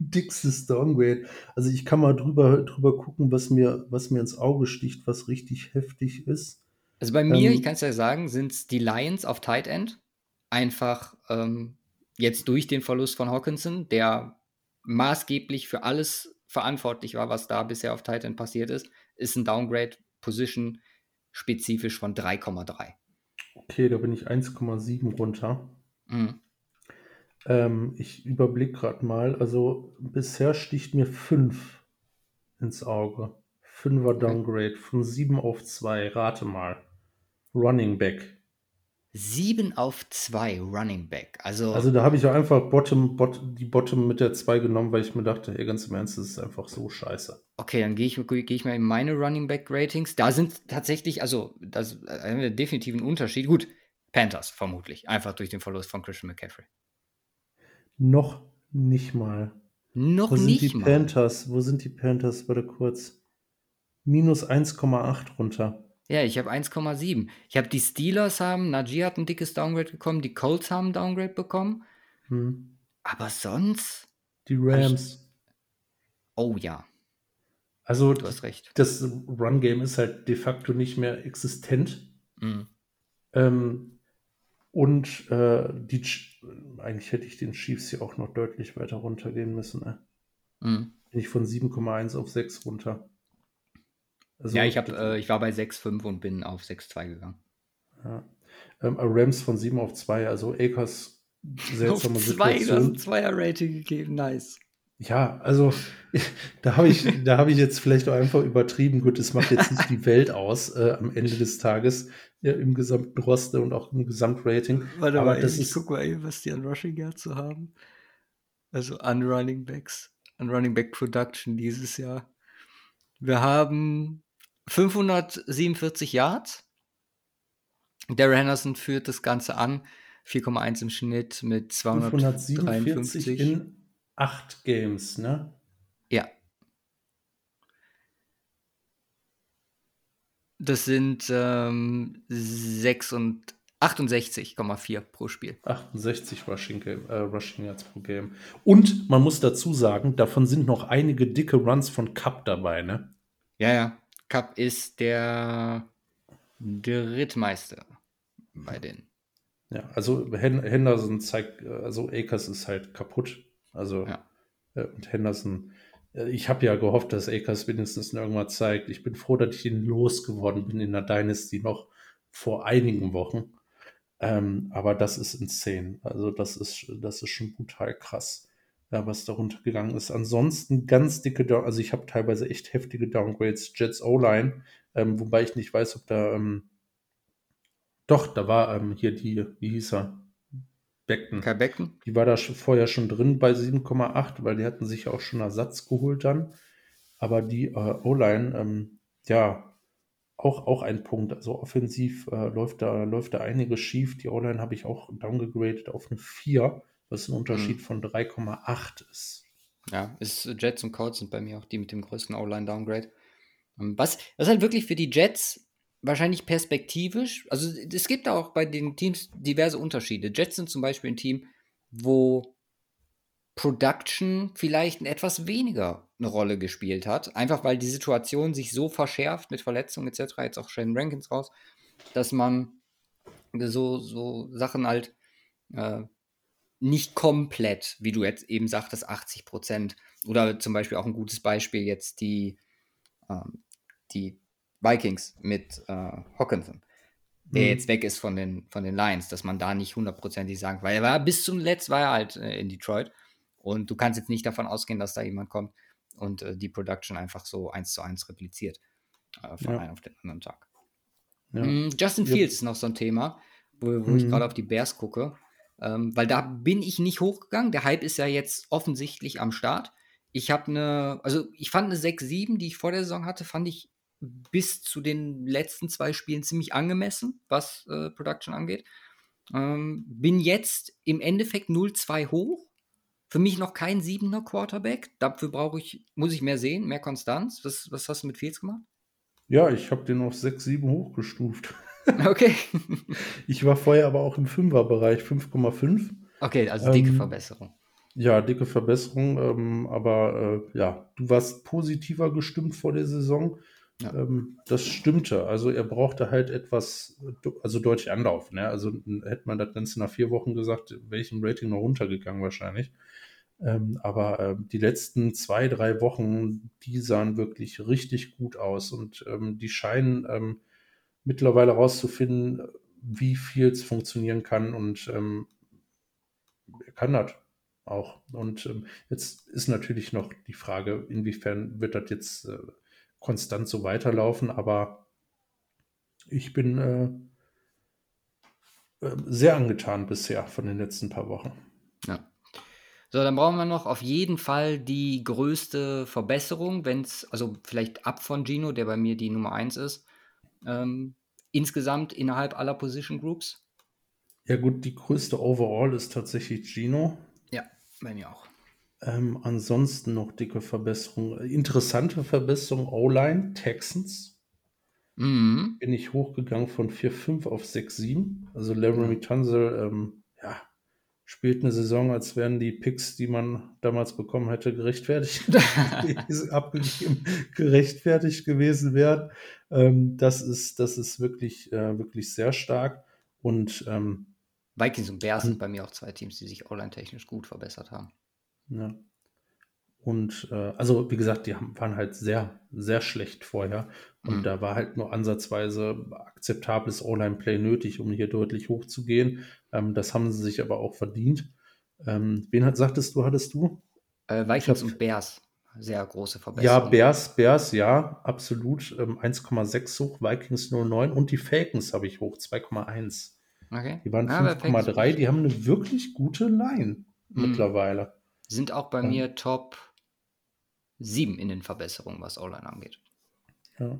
dickstes Downgrade. Also ich kann mal drüber, drüber gucken, was mir, was mir ins Auge sticht, was richtig heftig ist. Also bei mir, ähm, ich kann es ja sagen, sind es die Lions auf Tight End. Einfach ähm, jetzt durch den Verlust von Hawkinson, der maßgeblich für alles verantwortlich war, was da bisher auf Tight End passiert ist, ist ein Downgrade Position spezifisch von 3,3. Okay, da bin ich 1,7 runter. Mhm. Ähm, ich überblicke gerade mal. Also bisher sticht mir 5 ins Auge. Fünfer Downgrade von 7 auf 2. Rate mal. Running Back. 7 auf 2 Running Back. Also, Also da habe ich auch einfach Bottom, Bot, die Bottom mit der 2 genommen, weil ich mir dachte, ey, ganz im Ernst, das ist einfach so scheiße. okay, dann gehe ich, geh ich mal in meine Running Back Ratings. Da sind tatsächlich, also, das ist ein definitiven Unterschied. Gut, Panthers vermutlich. Einfach durch den Verlust von Christian McCaffrey. Noch nicht mal. Noch Wo sind nicht die mal. Panthers? Wo sind die Panthers? Warte kurz. Minus 1,8 runter. Ja, ich habe 1,7. Ich habe die Steelers haben, Najee hat ein dickes Downgrade bekommen, die Colts haben ein Downgrade bekommen. Hm. Aber sonst, Die Rams. oh ja, Also du hast recht. das Run-Game ist halt de facto nicht mehr existent. Mhm. Ähm, und äh, die, Ch- eigentlich hätte ich den Chiefs hier auch noch deutlich weiter runtergehen müssen. Ne? Mhm. Bin ich von 7,1 auf 6 runter. Also, Ja, ich, hab, äh, ich war bei 6,5 und bin auf 6,2 gegangen. ja. ähm, Rams von 7 auf 2, also Akers seltsame auf 2, Situation. ein Zweier-Rating gegeben, nice. Ja, also [laughs] da habe ich, da habe ich jetzt vielleicht auch einfach übertrieben. Gut, es macht jetzt nicht die [laughs] Welt aus äh, am Ende des Tages ja, im gesamten Roster und auch im Gesamtrating. Warte Aber mal, das ich ist- guck mal eben, was die an Rushing Yards so haben. Also an Running Backs, an Running Back Production dieses Jahr. Wir haben 547 Yards. Darren Henderson führt das Ganze an. 4,1 im Schnitt mit 547 253. in 8 Games, ne? Ja. Das sind ähm, 6 und 68,4 pro Spiel. 68 Rushing, äh, Rushing Yards pro Game. Und man muss dazu sagen, davon sind noch einige dicke Runs von Cup dabei, ne? Ja, ja. Cup ist der Drittmeister bei denen. Ja, also Hen Henderson zeigt, äh, also Akers ist halt kaputt. Also Ja. äh, und Henderson, äh, ich habe ja gehofft, dass Akers wenigstens irgendwann zeigt. Ich bin froh, dass ich ihn losgeworden bin in der Dynasty noch vor einigen Wochen. Ähm, aber das ist insane. Also das ist, das ist schon brutal krass, ja, was darunter gegangen ist. Ansonsten ganz dicke, Down also ich habe teilweise echt heftige Downgrades. Jets O-Line, ähm, wobei ich nicht weiß, ob da ähm, doch, da war ähm, hier die, wie hieß er? Beckton. Kai Becken? Die war da schon, vorher schon drin bei 7,8, weil die hatten sich ja auch schon Ersatz geholt dann. Aber die äh, O-Line, ähm, ja, auch, auch ein Punkt. Also offensiv äh, läuft, da, läuft da einiges schief. Die O-Line habe ich auch downgegradet auf eine 4, was ein Unterschied Mhm. von 3,8 ist. Ja, ist, Jets und Colts sind bei mir auch die mit dem größten O-Line-Downgrade. Ähm, Was, was halt wirklich für die Jets wahrscheinlich perspektivisch, also es gibt da auch bei den Teams diverse Unterschiede. Jets sind zum Beispiel ein Team, wo Production vielleicht etwas weniger eine Rolle gespielt hat, einfach weil die Situation sich so verschärft mit Verletzungen etc., jetzt auch Shane Rankins raus, dass man so, so Sachen halt äh, nicht komplett, wie du jetzt eben sagtest, 80 Prozent. Oder zum Beispiel auch ein gutes Beispiel jetzt die, ähm, die Vikings mit äh, Hawkinson, der Mhm. jetzt weg ist von den, von den Lions, dass man da nicht hundertprozentig sagen, weil er war bis zum Letzt war er halt äh, in Detroit und du kannst jetzt nicht davon ausgehen, dass da jemand kommt und äh, die Production einfach so eins zu eins repliziert äh, von Ja. einem auf den anderen Tag. Ja. Mm, Justin Ja. Fields ist noch so ein Thema, wo, wo ich Mhm. gerade auf die Bears gucke. Ähm, weil da bin ich nicht hochgegangen. Der Hype ist ja jetzt offensichtlich am Start. Ich habe eine, also ich fand eine 6-7, die ich vor der Saison hatte, fand ich bis zu den letzten zwei Spielen ziemlich angemessen, was äh, Production angeht. Ähm, bin jetzt im Endeffekt 0-2 hoch. Für mich noch kein siebener Quarterback. Dafür brauche ich, muss ich mehr sehen, mehr Konstanz. Was, was hast du mit Fields gemacht? Ja, ich habe den auf 6, 7 hochgestuft. Okay. [laughs] Ich war vorher aber auch im 5er-Bereich, 5,5. Okay, also dicke Ähm, Verbesserung. Ja, dicke Verbesserung, ähm, aber äh, ja, du warst positiver gestimmt vor der Saison. Ja. Ähm, das stimmte. Also er brauchte halt etwas, äh, also deutlich Anlauf. Ne? Also hätte man das Ganze nach vier Wochen gesagt, im Rating noch runtergegangen wahrscheinlich. Ähm, aber ähm, die letzten zwei, drei Wochen, die sahen wirklich richtig gut aus und ähm, die scheinen ähm, mittlerweile rauszufinden, wie viel es funktionieren kann und ähm, er kann das. auch. Und ähm, jetzt ist natürlich noch die Frage, inwiefern wird das jetzt äh, konstant so weiterlaufen, aber ich bin äh, äh, sehr angetan bisher von den letzten paar Wochen. Ja. So, dann brauchen wir noch auf jeden Fall die größte Verbesserung, wenn es, also vielleicht ab von Gino, der bei mir die Nummer 1 ist, ähm, insgesamt innerhalb aller Position Groups. Ja, gut, die größte Overall ist tatsächlich Gino. Ja, bei mir auch. Ähm, ansonsten noch dicke Verbesserung. Interessante Verbesserung, O-Line, Texans. Mhm. Bin ich hochgegangen von 4,5 auf 6,7. Also Laramie mhm. Tunzel, ähm, ja, spielt eine Saison, als wären die Picks, die man damals bekommen hätte, gerechtfertigt, [laughs] [laughs] abgegeben, gerechtfertigt gewesen wären. Ähm, das ist, das ist wirklich, äh, wirklich sehr stark. Und ähm, Vikings und Bears sind bei mir auch zwei Teams, die sich online-technisch gut verbessert haben. Ja. Und äh, also, wie gesagt, die haben, waren halt sehr, sehr schlecht vorher. Und mhm. da war halt nur ansatzweise akzeptables Online-Play nötig, um hier deutlich hochzugehen. Ähm, das haben sie sich aber auch verdient. Ähm, wen hat, sagtest du, hattest du? Äh, Vikings hab, und Bears. Sehr große Verbesserung. Ja, Bears, Bears, ja, absolut. Ähm, 1,6 hoch, Vikings 0,9 und die Falcons habe ich hoch, 2,1. Okay. Die waren ja, 5,3. Die haben eine wirklich gute Line mhm. mittlerweile. Sind auch bei ja. mir Top 7 in den Verbesserungen, was Online angeht. Ja.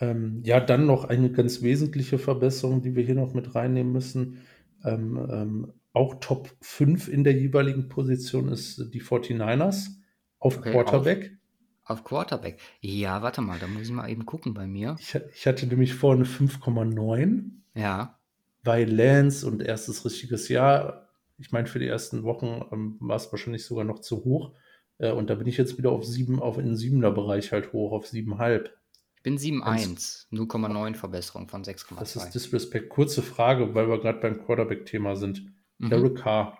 Ähm, ja, dann noch eine ganz wesentliche Verbesserung, die wir hier noch mit reinnehmen müssen. Ähm, ähm, auch Top 5 in der jeweiligen Position ist die 49ers auf okay, Quarterback. Auf, auf, Quarterback. Ja, warte mal, da muss ich mal eben gucken bei mir. Ich, ich hatte nämlich vorne 5,9. Ja bei Lance und erstes richtiges Jahr, ich meine, für die ersten Wochen ähm, war es wahrscheinlich sogar noch zu hoch. Äh, und da bin ich jetzt wieder auf sieben, auf in siebener Bereich halt hoch, auf siebenhalb. Ich bin 7,1, 0,9 Verbesserung von 6,2. Das ist Disrespect. Kurze Frage, weil wir gerade beim Quarterback-Thema sind. Mhm. Derek Carr.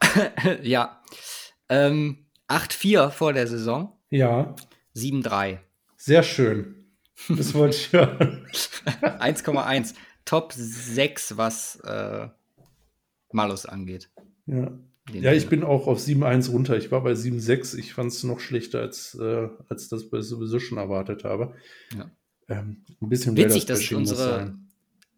[laughs] ja. Ähm, 8,4 vor der Saison. Ja. 7,3. Sehr schön. Das wollte ich hören. [laughs] 1,1. Top 6, was äh, Malus angeht. Ja. ja, ich bin auch auf 7.1 runter. Ich war bei 7.6. Ich fand es noch schlechter, als, äh, als das ich sowieso schon erwartet habe. Ja. Ähm, ein bisschen Witzig, dass unsere.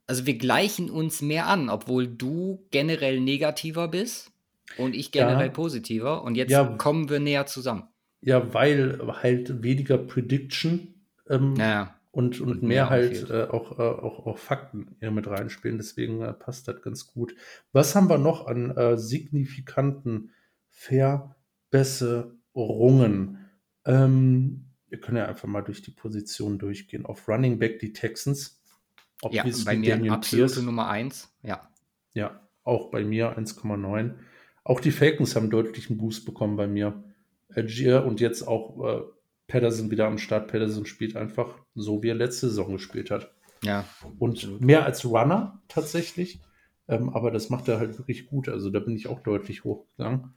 Also wir gleichen uns mehr an, obwohl du generell negativer bist und ich generell ja. positiver. Und jetzt ja. kommen wir näher zusammen. Ja, weil halt weniger Prediction ähm, ja und, und, und mehr, mehr halt äh, auch, äh, auch, auch Fakten hier mit reinspielen. Deswegen äh, passt das ganz gut. Was haben wir noch an äh, signifikanten Verbesserungen? Ähm, wir können ja einfach mal durch die Position durchgehen. Auf Running Back die Texans. Ja, bei mir Daniel absolute Pierce. Nummer 1. Ja. Ja, auch bei mir 1,9. Auch die Falcons haben deutlichen Boost bekommen bei mir. Algier und jetzt auch äh, Pedersen wieder am Start. Pedersen spielt einfach so, wie er letzte Saison gespielt hat. Ja. Und absolut. mehr als Runner tatsächlich. Ähm, aber das macht er halt wirklich gut. Also da bin ich auch deutlich hochgegangen.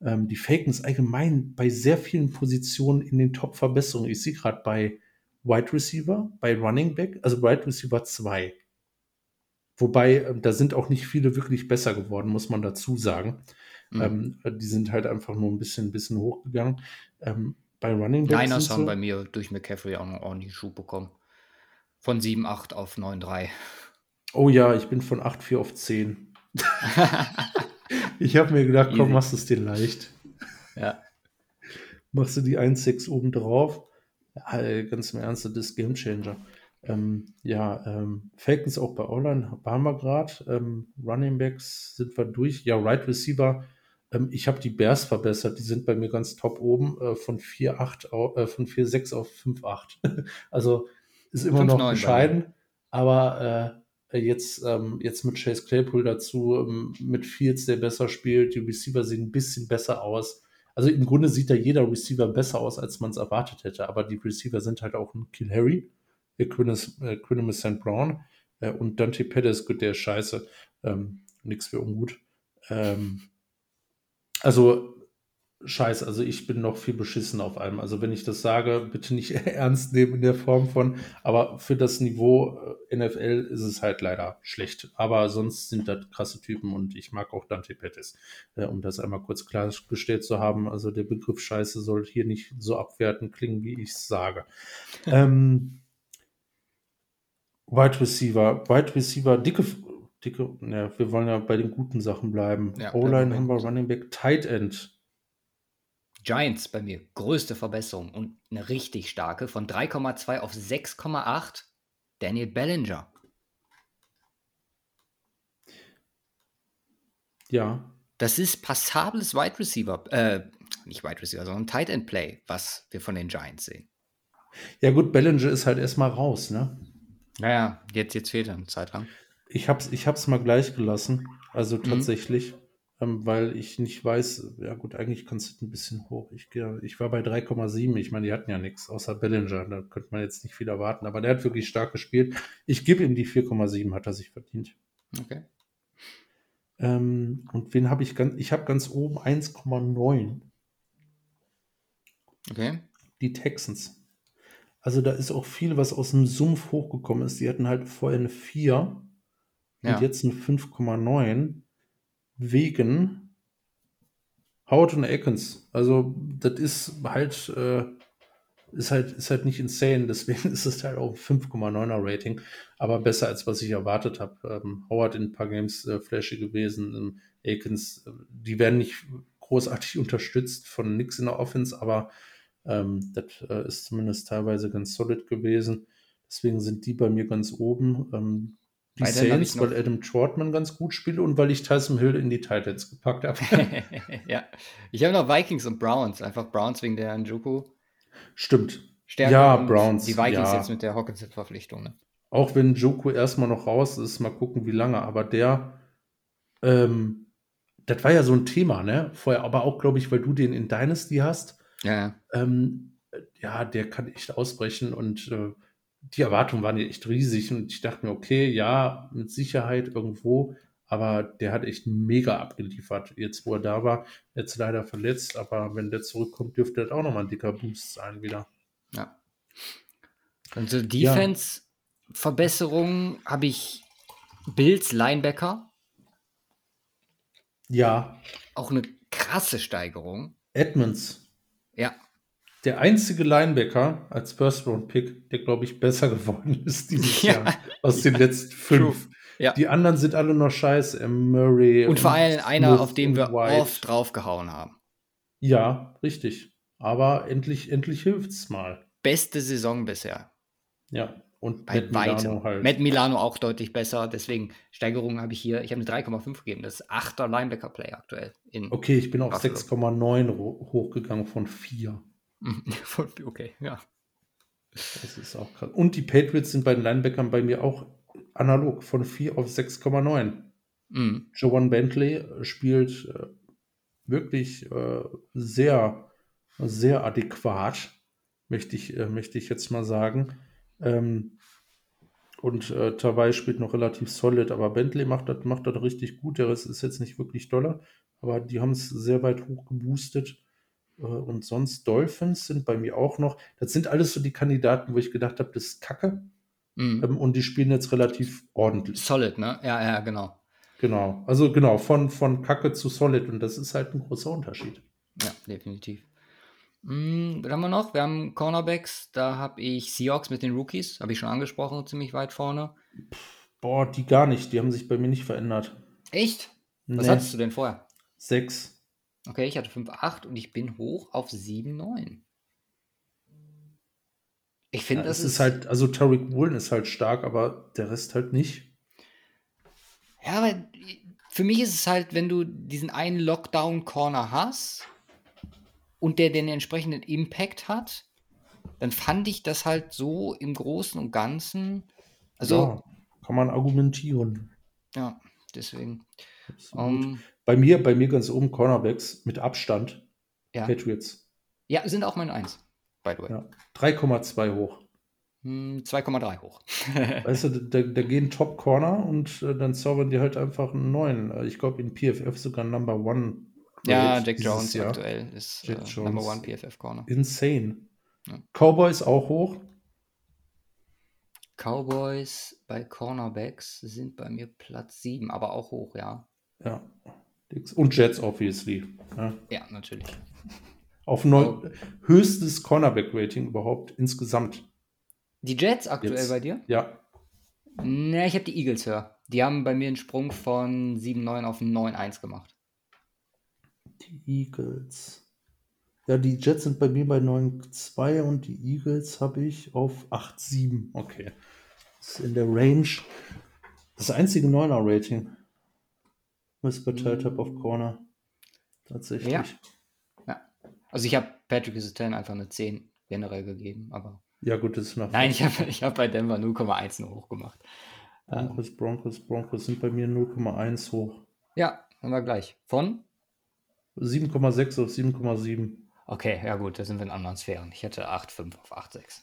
Ähm, die Falcons allgemein bei sehr vielen Positionen in den Top-Verbesserungen. Ich sehe gerade bei Wide Receiver, bei Running Back, also Wide Receiver 2. Wobei, äh, da sind auch nicht viele wirklich besser geworden, muss man dazu sagen. Mhm. Ähm, die sind halt einfach nur ein bisschen, ein bisschen hochgegangen. Ähm, bei Running Backs. Niners haben so? bei mir durch McCaffrey auch noch ordentlich Schub bekommen. Von 7,8 auf 9,3. Oh ja, ich bin von 8,4 auf 10. [laughs] ich habe mir gedacht, komm, machst du es dir leicht. Ja. Machst du die 1,6 oben drauf. Ja, ganz im Ernst, das ist Gamechanger. Ähm, ja, ähm, Falcons auch bei Online waren wir gerade. Ähm, Running Backs sind wir durch. Ja, Right Receiver ähm, ich habe die Bears verbessert, die sind bei mir ganz top oben äh, von 4,8 äh, von 4,6 auf 5,8. [laughs] also ist immer 5, noch bescheiden, aber äh, jetzt, ähm, jetzt mit Chase Claypool dazu, ähm, mit Fields, der besser spielt, die Receiver sehen ein bisschen besser aus. Also im Grunde sieht da jeder Receiver besser aus, als man es erwartet hätte, aber die Receiver sind halt auch ein Kill Harry, Quinis äh, St. Brown äh, und Dante Pettis, gut, der ist scheiße, ähm, nichts für ungut. Ähm, also Scheiß, also ich bin noch viel beschissen auf allem. Also wenn ich das sage, bitte nicht [laughs] ernst nehmen in der Form von, aber für das Niveau äh, NFL ist es halt leider schlecht. Aber sonst sind das krasse Typen und ich mag auch Dante Pettis, äh, um das einmal kurz klargestellt zu haben. Also der Begriff Scheiße soll hier nicht so abwertend klingen, wie ich es sage. [laughs] ähm, Wide Receiver, Wide Receiver, dicke, dicke, ja, wir wollen ja bei den guten Sachen bleiben. Ja, O-Line haben wir Running Back, Tight End. Giants bei mir, größte Verbesserung und eine richtig starke von 3,2 auf 6,8. Daniel Bellinger. Ja. Das ist passables Wide Receiver, äh, nicht Wide Receiver, sondern Tight End Play, was wir von den Giants sehen. Ja, gut, Bellinger ist halt erstmal raus, ne? Naja, jetzt, jetzt fehlt er eine Zeit lang. Ich hab's, ich hab's mal gleich gelassen, also mhm. tatsächlich ähm, weil ich nicht weiß, ja gut, eigentlich kannst du ein bisschen hoch. Ich, ich war bei 3,7. Ich meine, die hatten ja nichts, außer Bellinger. Da könnte man jetzt nicht viel erwarten. Aber der hat wirklich stark gespielt. Ich gebe ihm die 4,7, hat er sich verdient. Okay. Ähm, und wen habe ich ganz, ich habe ganz oben 1,9. Okay. Die Texans. Also da ist auch viel, was aus dem Sumpf hochgekommen ist. Die hatten halt vorher eine 4 ja. und jetzt eine 5,9 wegen Howard und Atkins. Also, das ist halt, äh, ist halt, ist halt nicht insane, deswegen [laughs] ist es halt auch ein 5,9er Rating, aber besser als was ich erwartet habe. Ähm, Howard in ein paar Games äh, flashy gewesen, ähm, Akins, äh, die werden nicht großartig [laughs] unterstützt von nix in der Offense, aber ähm, das äh, ist zumindest teilweise ganz solid gewesen. Deswegen sind die bei mir ganz oben. Ähm, die Saints, weil Adam Trotman ganz gut spielt und weil ich Tyson Hill in die Titans gepackt habe. [laughs] ja, ich habe noch Vikings und Browns, einfach Browns wegen der Njoku. Stimmt. Stärke ja, Browns. Die Vikings ja. jetzt mit der Hawkinson-Verpflichtung. Ne? Auch wenn Njoku erstmal noch raus ist, mal gucken, wie lange, aber der, ähm, das war ja so ein Thema, ne? Vorher, aber auch, glaube ich, weil du den in Dynasty hast. Ja. Ähm, ja, der kann echt ausbrechen und äh, die Erwartungen waren ja echt riesig und ich dachte mir, okay, ja, mit Sicherheit irgendwo, aber der hat echt mega abgeliefert, jetzt wo er da war. Jetzt leider verletzt, aber wenn der zurückkommt, dürfte das auch nochmal ein dicker Boost sein wieder. Ja. Also Defense-Verbesserungen ja. habe ich Bills Linebacker. Ja. Auch eine krasse Steigerung. Edmonds. Ja, der einzige Linebacker als First-Round-Pick, der, glaube ich, besser [laughs] geworden ist dieses ja. Jahr aus den letzten fünf. Ja. Die anderen sind alle noch scheiße. Murray. Und vor allem einer, auf den wir White. oft draufgehauen haben. Ja, richtig. Aber endlich, endlich es mal. Beste Saison bisher. Ja, und bei Matt Milano halt. Matt Milano auch deutlich besser. Deswegen Steigerungen habe ich hier. Ich habe eine 3,5 gegeben. Das ist achter Linebacker-Play aktuell. okay, ich bin auf 6,9 hochgegangen von 4. [laughs] okay, ja. Das ist auch krass. Und die Patriots sind bei den Linebackern bei mir auch analog von 4 auf 6,9. Mhm. Joan Bentley spielt äh, wirklich äh, sehr, sehr adäquat, möchte ich, äh, möchte ich jetzt mal sagen. Ähm, und äh, Tawai spielt noch relativ solid, aber Bentley macht das macht richtig gut. Der Rest ist jetzt nicht wirklich doller, aber die haben es sehr weit hoch geboostet. Äh, und sonst Dolphins sind bei mir auch noch. Das sind alles so die Kandidaten, wo ich gedacht habe, das ist Kacke. Mhm. Ähm, und die spielen jetzt relativ ordentlich. Solid, ne? Ja, ja, genau. Genau. Also genau, von, von Kacke zu Solid. Und das ist halt ein großer Unterschied. Ja, definitiv. Mhm, was haben wir noch? Wir haben Cornerbacks. Da habe ich Seahawks mit den Rookies. Habe ich schon angesprochen, ziemlich weit vorne. Boah, die gar nicht. Die haben sich bei mir nicht verändert. Echt? Was nee. hattest du denn vorher? Sechs. Okay, ich hatte 5,8 und ich bin hoch auf 7,9. Ich finde, ja, das ist, ist halt, also Tariq Woolen ist halt stark, aber der Rest halt nicht. Ja, aber für mich ist es halt, wenn du diesen einen Lockdown-Corner hast und der den entsprechenden Impact hat, dann fand ich das halt so im Großen und Ganzen. Also, ja, kann man argumentieren. Ja, deswegen. Um, bei mir, bei mir ganz oben Cornerbacks mit Abstand. Ja. Patriots. Ja, sind auch meine Eins, by the way. Ja. 3,2 hoch. 2,3 hm, hoch. [laughs] weißt du, da, da gehen Top Corner und äh, dann zaubern die halt einfach einen neuen. Äh, ich glaube, in PFF sogar Number One Ja, Jack Jones Jahr. aktuell ist äh. Number One PFF Corner. Insane. Ja. Cowboys auch hoch. Cowboys bei Cornerbacks sind bei mir Platz 7, aber auch hoch, ja. Ja. Und Jets, obviously. Ja, ja natürlich. Auf neun, höchstes Cornerback-Rating überhaupt insgesamt. Die Jets aktuell Jetzt. bei dir? Ja. Ne, ich habe die Eagles höher. Die haben bei mir einen Sprung von 7,9 auf 9,1 gemacht. Die Eagles. Ja, die Jets sind bei mir bei 9,2 und die Eagles habe ich auf 8,7. Okay. Das ist in der Range. Das einzige 9er-Rating. Ich geteilt habe auf Corner. Tatsächlich. Ja. ja. Also ich habe Patrick Sutton einfach eine 10 generell gegeben, aber. Ja, gut, das ist nach. Nein, ich habe ich hab bei Denver 0,1 nur hoch gemacht. Broncos, Broncos, Broncos sind bei mir 0,1 hoch. Ja, haben wir gleich. Von? 7,6 auf 7,7. Okay, ja gut, da sind wir in anderen Sphären. Ich hätte 8,5 auf 8,6.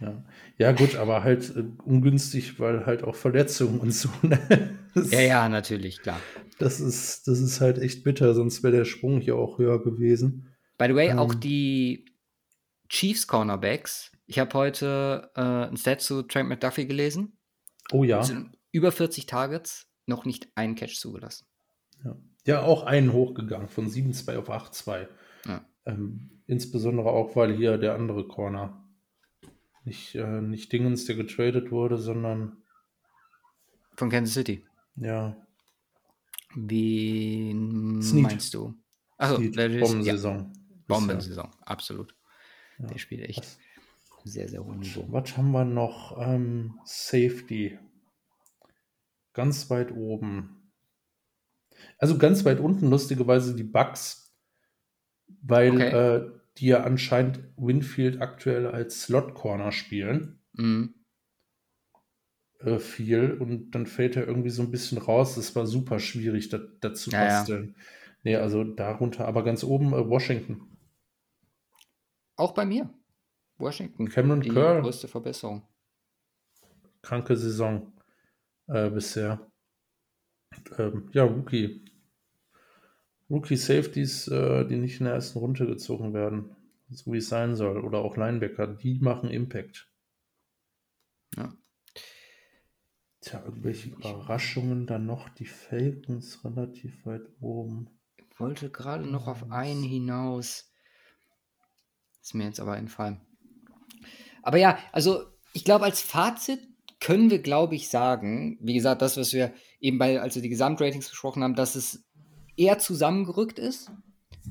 Ja. ja, gut, aber halt äh, ungünstig, weil halt auch Verletzungen und so. Ne? Ja, ja, natürlich, klar. Das ist, das ist halt echt bitter, sonst wäre der Sprung hier auch höher gewesen. By the way, ähm, auch die Chiefs Cornerbacks. Ich habe heute äh, ein Set zu Trent McDuffie gelesen. Oh ja. Über 40 Targets, noch nicht einen Catch zugelassen. Ja, ja auch einen hochgegangen, von 7-2 auf 8-2. Ja. Ähm, insbesondere auch, weil hier der andere Corner nicht, äh, nicht Dingens, der getradet wurde, sondern von Kansas City. Ja. Wie meinst du? Achso, Bombensaison. Ja. Bombensaison, absolut. Ja. Der spielt echt was, sehr, sehr hohen Niveau. Was haben wir noch? Ähm, Safety. Ganz weit oben. Also ganz weit unten, lustigerweise die Bugs, weil okay. äh, die ja anscheinend Winfield aktuell als Slot-Corner spielen. Mhm. Äh, viel und dann fällt er irgendwie so ein bisschen raus. Das war super schwierig, da, dazu ja, basteln. Ja. Nee, also darunter, aber ganz oben äh, Washington. Auch bei mir. Washington. Cameron die Curl. größte Verbesserung. Kranke Saison äh, bisher. Ähm, ja, Rookie. Rookie Safeties, äh, die nicht in der ersten Runde gezogen werden, so wie es sein soll, oder auch Linebacker, die machen Impact. Ja. Tja, irgendwelche Überraschungen dann noch, die Falcons relativ weit oben. Ich wollte gerade noch auf einen hinaus. Ist mir jetzt aber entfallen. Aber ja, also ich glaube, als Fazit können wir, glaube ich, sagen, wie gesagt, das, was wir eben bei, als wir die Gesamtratings besprochen haben, dass es eher zusammengerückt ist,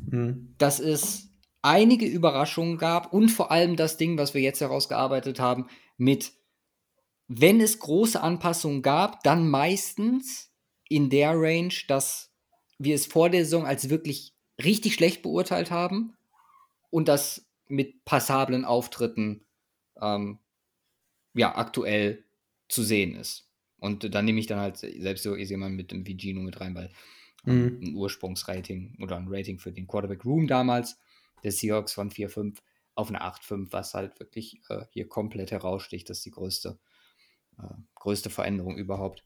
mhm. dass es einige Überraschungen gab und vor allem das Ding, was wir jetzt herausgearbeitet haben, mit, wenn es große Anpassungen gab, dann meistens in der Range, dass wir es vor der Saison als wirklich richtig schlecht beurteilt haben und das mit passablen Auftritten ähm, ja, aktuell zu sehen ist. Und dann nehme ich dann halt selbst so jemand mit dem Vigino mit rein, weil mhm. ein Ursprungsrating oder ein Rating für den Quarterback Room damals der Seahawks von 4,5 auf eine 8,5, was halt wirklich äh, hier komplett heraussticht. Das ist die größte, größte Veränderung überhaupt.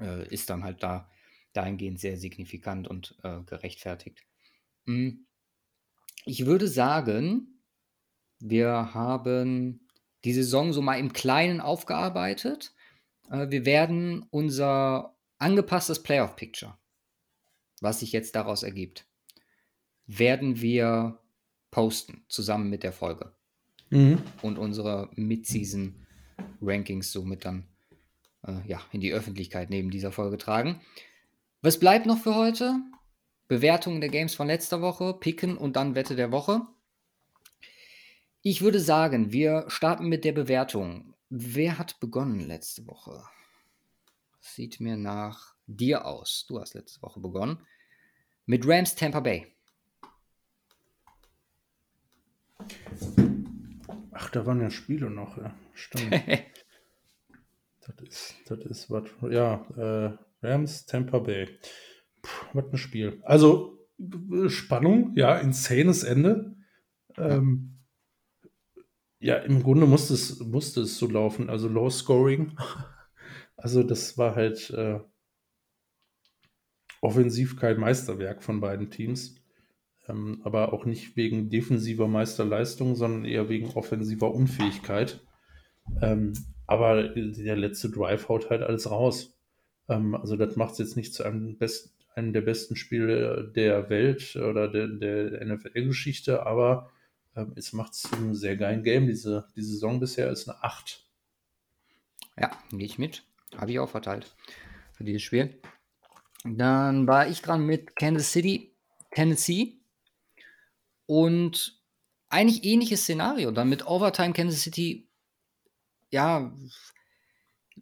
Äh, ist dann halt da dahingehend sehr signifikant und äh, gerechtfertigt. Mhm. Ich würde sagen, wir haben die Saison so mal im Kleinen aufgearbeitet. Äh, wir werden unser angepasstes Playoff-Picture was sich jetzt daraus ergibt, werden wir posten, zusammen mit der Folge. Mhm. Und unsere Mid-Season-Rankings somit dann äh, ja, in die Öffentlichkeit neben dieser Folge tragen. Was bleibt noch für heute? Bewertungen der Games von letzter Woche, Picken und dann Wette der Woche. Ich würde sagen, wir starten mit der Bewertung. Wer hat begonnen letzte Woche? Sieht mir nach dir aus. Du hast letzte Woche begonnen. Mit Rams Tampa Bay. Ach, da waren ja Spiele noch, ja. Stimmt. [laughs] das ist, das ist was. Ja, äh, Rams Tampa Bay. Puh, was ein Spiel. Also, Spannung, ja, insanes Ende. Ähm, ja, im Grunde musste es, musste es so laufen, also Low Scoring. [laughs] Also, das war halt. Äh, offensiv kein Meisterwerk von beiden Teams. Ähm, aber auch nicht wegen defensiver Meisterleistung, sondern eher wegen offensiver Unfähigkeit. Ähm, aber der letzte Drive haut halt alles raus. Ähm, also das macht es jetzt nicht zu einem, best, einem der besten Spiele der Welt oder der, der NFL-Geschichte, aber ähm, es macht es zu einem sehr geilen Game. Diese, die Saison bisher ist eine 8. Ja, gehe ich mit. Habe ich auch verteilt für dieses Spiel. Dann war ich dran mit Kansas City, Tennessee. Und eigentlich ähnliches Szenario. Dann mit Overtime Kansas City. Ja,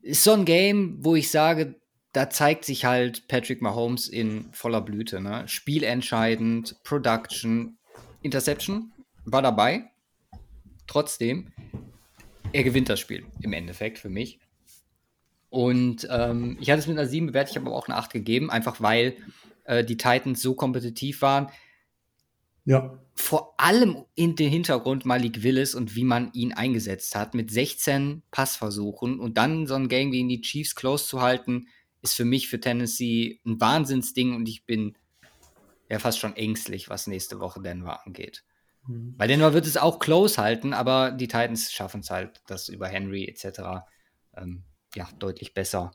ist so ein Game, wo ich sage, da zeigt sich halt Patrick Mahomes in voller Blüte. Ne? Spielentscheidend, Production, Interception war dabei. Trotzdem, er gewinnt das Spiel im Endeffekt für mich. Und ähm, ich hatte es mit einer 7 bewertet, ich habe aber auch eine 8 gegeben, einfach weil äh, die Titans so kompetitiv waren. Ja. Vor allem in den Hintergrund Malik Willis und wie man ihn eingesetzt hat, mit 16 Passversuchen und dann so ein Game gegen die Chiefs close zu halten, ist für mich für Tennessee ein Wahnsinnsding und ich bin ja fast schon ängstlich, was nächste Woche Denver angeht. Mhm. Weil Denver wird es auch close halten, aber die Titans schaffen es halt, das über Henry etc. Ähm, ja, deutlich besser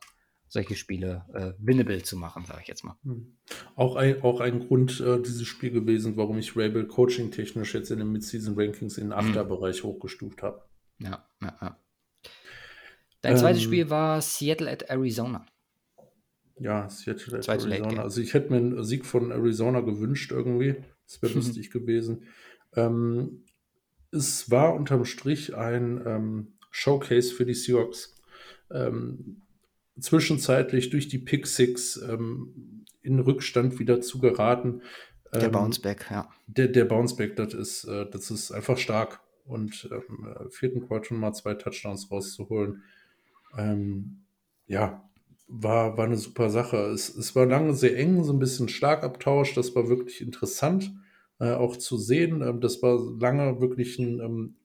solche Spiele äh, winnable zu machen, sage ich jetzt mal. Mhm. Auch ein, auch ein Grund äh, dieses Spiel gewesen, warum ich Rabel coaching-technisch jetzt in den Mid-Season-Rankings in den mhm. Achterbereich hochgestuft habe. Ja, ja, ja. Dein ähm, zweites Spiel war Seattle at Arizona. Ja, Seattle at Zweite Arizona. Also ich hätte mir einen Sieg von Arizona gewünscht irgendwie. Das wäre [laughs] lustig gewesen. Ähm, es war unterm Strich ein ähm, Showcase für die Seahawks. Ähm, zwischenzeitlich durch die Pick Six ähm, in Rückstand wieder zu geraten. Der ähm, Bounceback, ja. Der, der Bounceback, das ist, äh, das ist einfach stark. Und ähm, äh, vierten Quartal mal zwei Touchdowns rauszuholen. Ähm, ja, war, war eine super Sache. Es, es war lange sehr eng, so ein bisschen Schlagabtausch. Das war wirklich interessant äh, auch zu sehen. Ähm, das war lange wirklich ein ähm,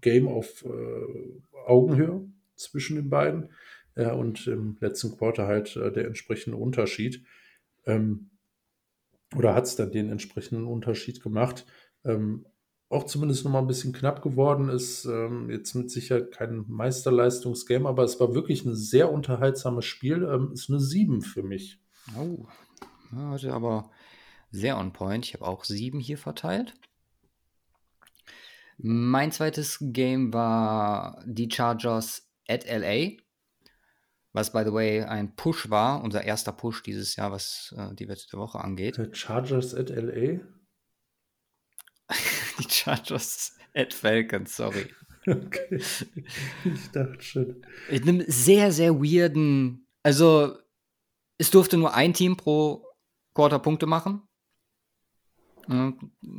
Game auf äh, Augenhöhe zwischen den beiden. Äh, und im letzten Quarter halt äh, der entsprechende Unterschied. Ähm, oder hat es dann den entsprechenden Unterschied gemacht. Ähm, auch zumindest noch mal ein bisschen knapp geworden ist. Ähm, jetzt mit Sicherheit kein Meisterleistungsgame, aber es war wirklich ein sehr unterhaltsames Spiel. Ähm, ist eine 7 für mich. Oh, hatte aber sehr on point. Ich habe auch 7 hier verteilt. Mein zweites Game war die Chargers at LA, was by the way ein Push war, unser erster Push dieses Jahr, was äh, die letzte Woche angeht. The Chargers at LA? [laughs] die Chargers at Falcons, sorry. [laughs] Okay. Ich dachte schon. Ich nehme sehr, sehr weirden. Also, es durfte nur ein Team pro Quarter Punkte machen.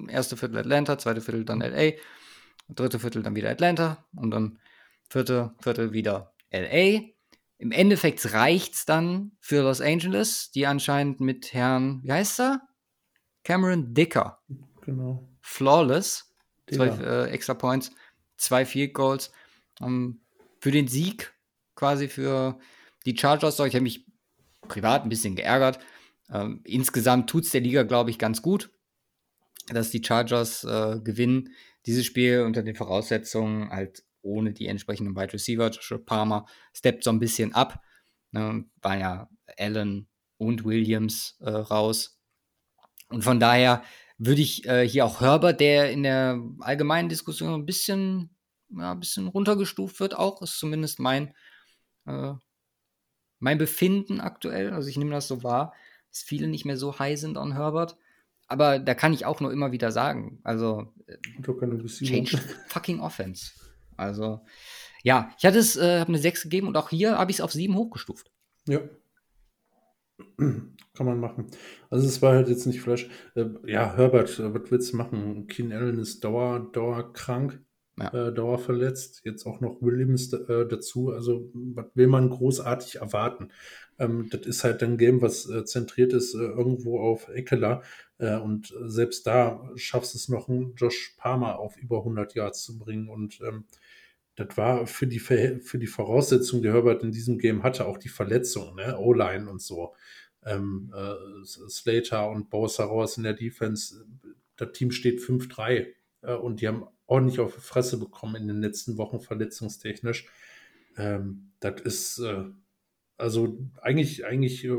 Erste Viertel Atlanta, zweite Viertel dann LA, dritte Viertel dann wieder Atlanta und dann vierte Viertel wieder LA. Im Endeffekt reicht es dann für Los Angeles, die anscheinend mit Herrn, wie heißt er? Cameron Dicker. Genau. Flawless. Zwei äh, extra Points, zwei Field Goals. Um, für den Sieg quasi für die Chargers. Ich habe mich privat ein bisschen geärgert. Ähm, insgesamt tut es der Liga, glaube ich, ganz gut, dass die Chargers äh, gewinnen. Dieses Spiel unter den Voraussetzungen halt ohne die entsprechenden Wide Receiver. Joshua Palmer steppt so ein bisschen ab. Ne, waren ja Allen und Williams äh, raus. Und von daher würde ich äh, hier auch Herbert, der in der allgemeinen Diskussion ein bisschen, ja, ein bisschen runtergestuft wird, auch ist zumindest mein, äh, mein Befinden aktuell. Also ich nehme das so wahr, dass viele nicht mehr so high sind an Herbert. Aber da kann ich auch nur immer wieder sagen, also äh, change fucking offense. Also, ja, ich hatte es, äh, habe eine 6 gegeben und auch hier habe ich es auf 7 hochgestuft. Ja. [clears throat] Kann man machen. Also es war halt jetzt nicht Flash. Äh, ja, Herbert, äh, was willst du machen? Keen Allen ist dauer, dauerkrank, ja. äh, dauerverletzt. Jetzt auch noch Williams äh, dazu. Also was will man großartig erwarten? Ähm, das ist halt ein Game, was äh, zentriert ist äh, irgendwo auf Eckler. und selbst da schaffst es noch, einen Josh Palmer auf über 100 Yards zu bringen. Und ähm, das war für die, für die Voraussetzung, die Herbert in diesem Game hatte, auch die Verletzung, ne? O-Line und so. ähm, äh, Slater und Bosa raus in der Defense. Das Team steht 5-3 äh, und die haben ordentlich auf die Fresse bekommen in den letzten Wochen verletzungstechnisch. Ähm, das ist äh, also eigentlich, eigentlich äh,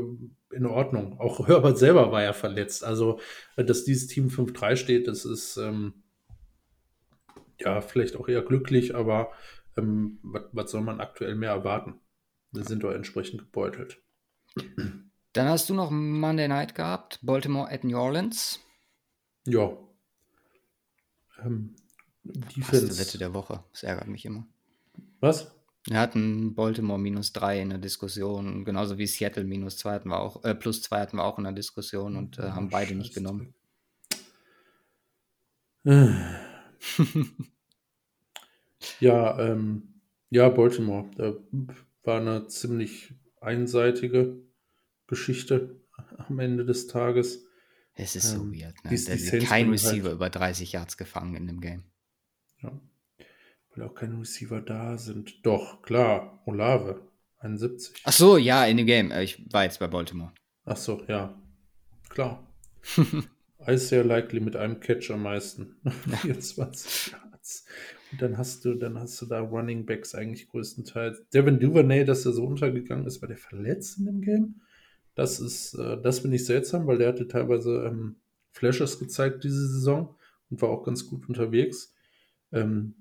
in Ordnung. Auch Herbert selber war ja verletzt. Also, dass dieses Team 5-3 steht, das ist ähm, ja vielleicht auch eher glücklich, aber ähm, was, soll man aktuell mehr erwarten? Wir sind doch entsprechend gebeutelt. Dann hast du noch Monday Night gehabt, Baltimore at New Orleans. Ja. Ähm, Defense. Wette der Woche. Das ärgert mich immer. Was? Wir hatten Baltimore minus 3 in der Diskussion, genauso wie Seattle minus 2 hatten wir auch, äh, plus 2 hatten wir auch in der Diskussion und äh, haben beide nicht genommen. [sighs] [laughs] ja, ähm, ja, Baltimore. Da war eine ziemlich einseitige Geschichte am Ende des Tages. Es ist ähm, so weird, ne? Die, die kein halt Receiver halt, über 30 Yards gefangen in dem Game. Ja. Weil auch keine Receiver da sind. Doch, klar, Olave, 71. Ach so, ja, in dem Game. Äh, ich war jetzt bei Baltimore. Ach so, ja. Klar. [laughs] Isaiah likely mit einem Catch am meisten. [laughs] 24 Yards. Und dann hast du, dann hast du da Running Backs eigentlich größtenteils. Devin Duvernay, dass er so untergegangen ist, war der verletzt in dem Game? Das ist, äh, das finde ich seltsam, weil der hatte teilweise ähm, Flashes gezeigt diese Saison und war auch ganz gut unterwegs. Ähm,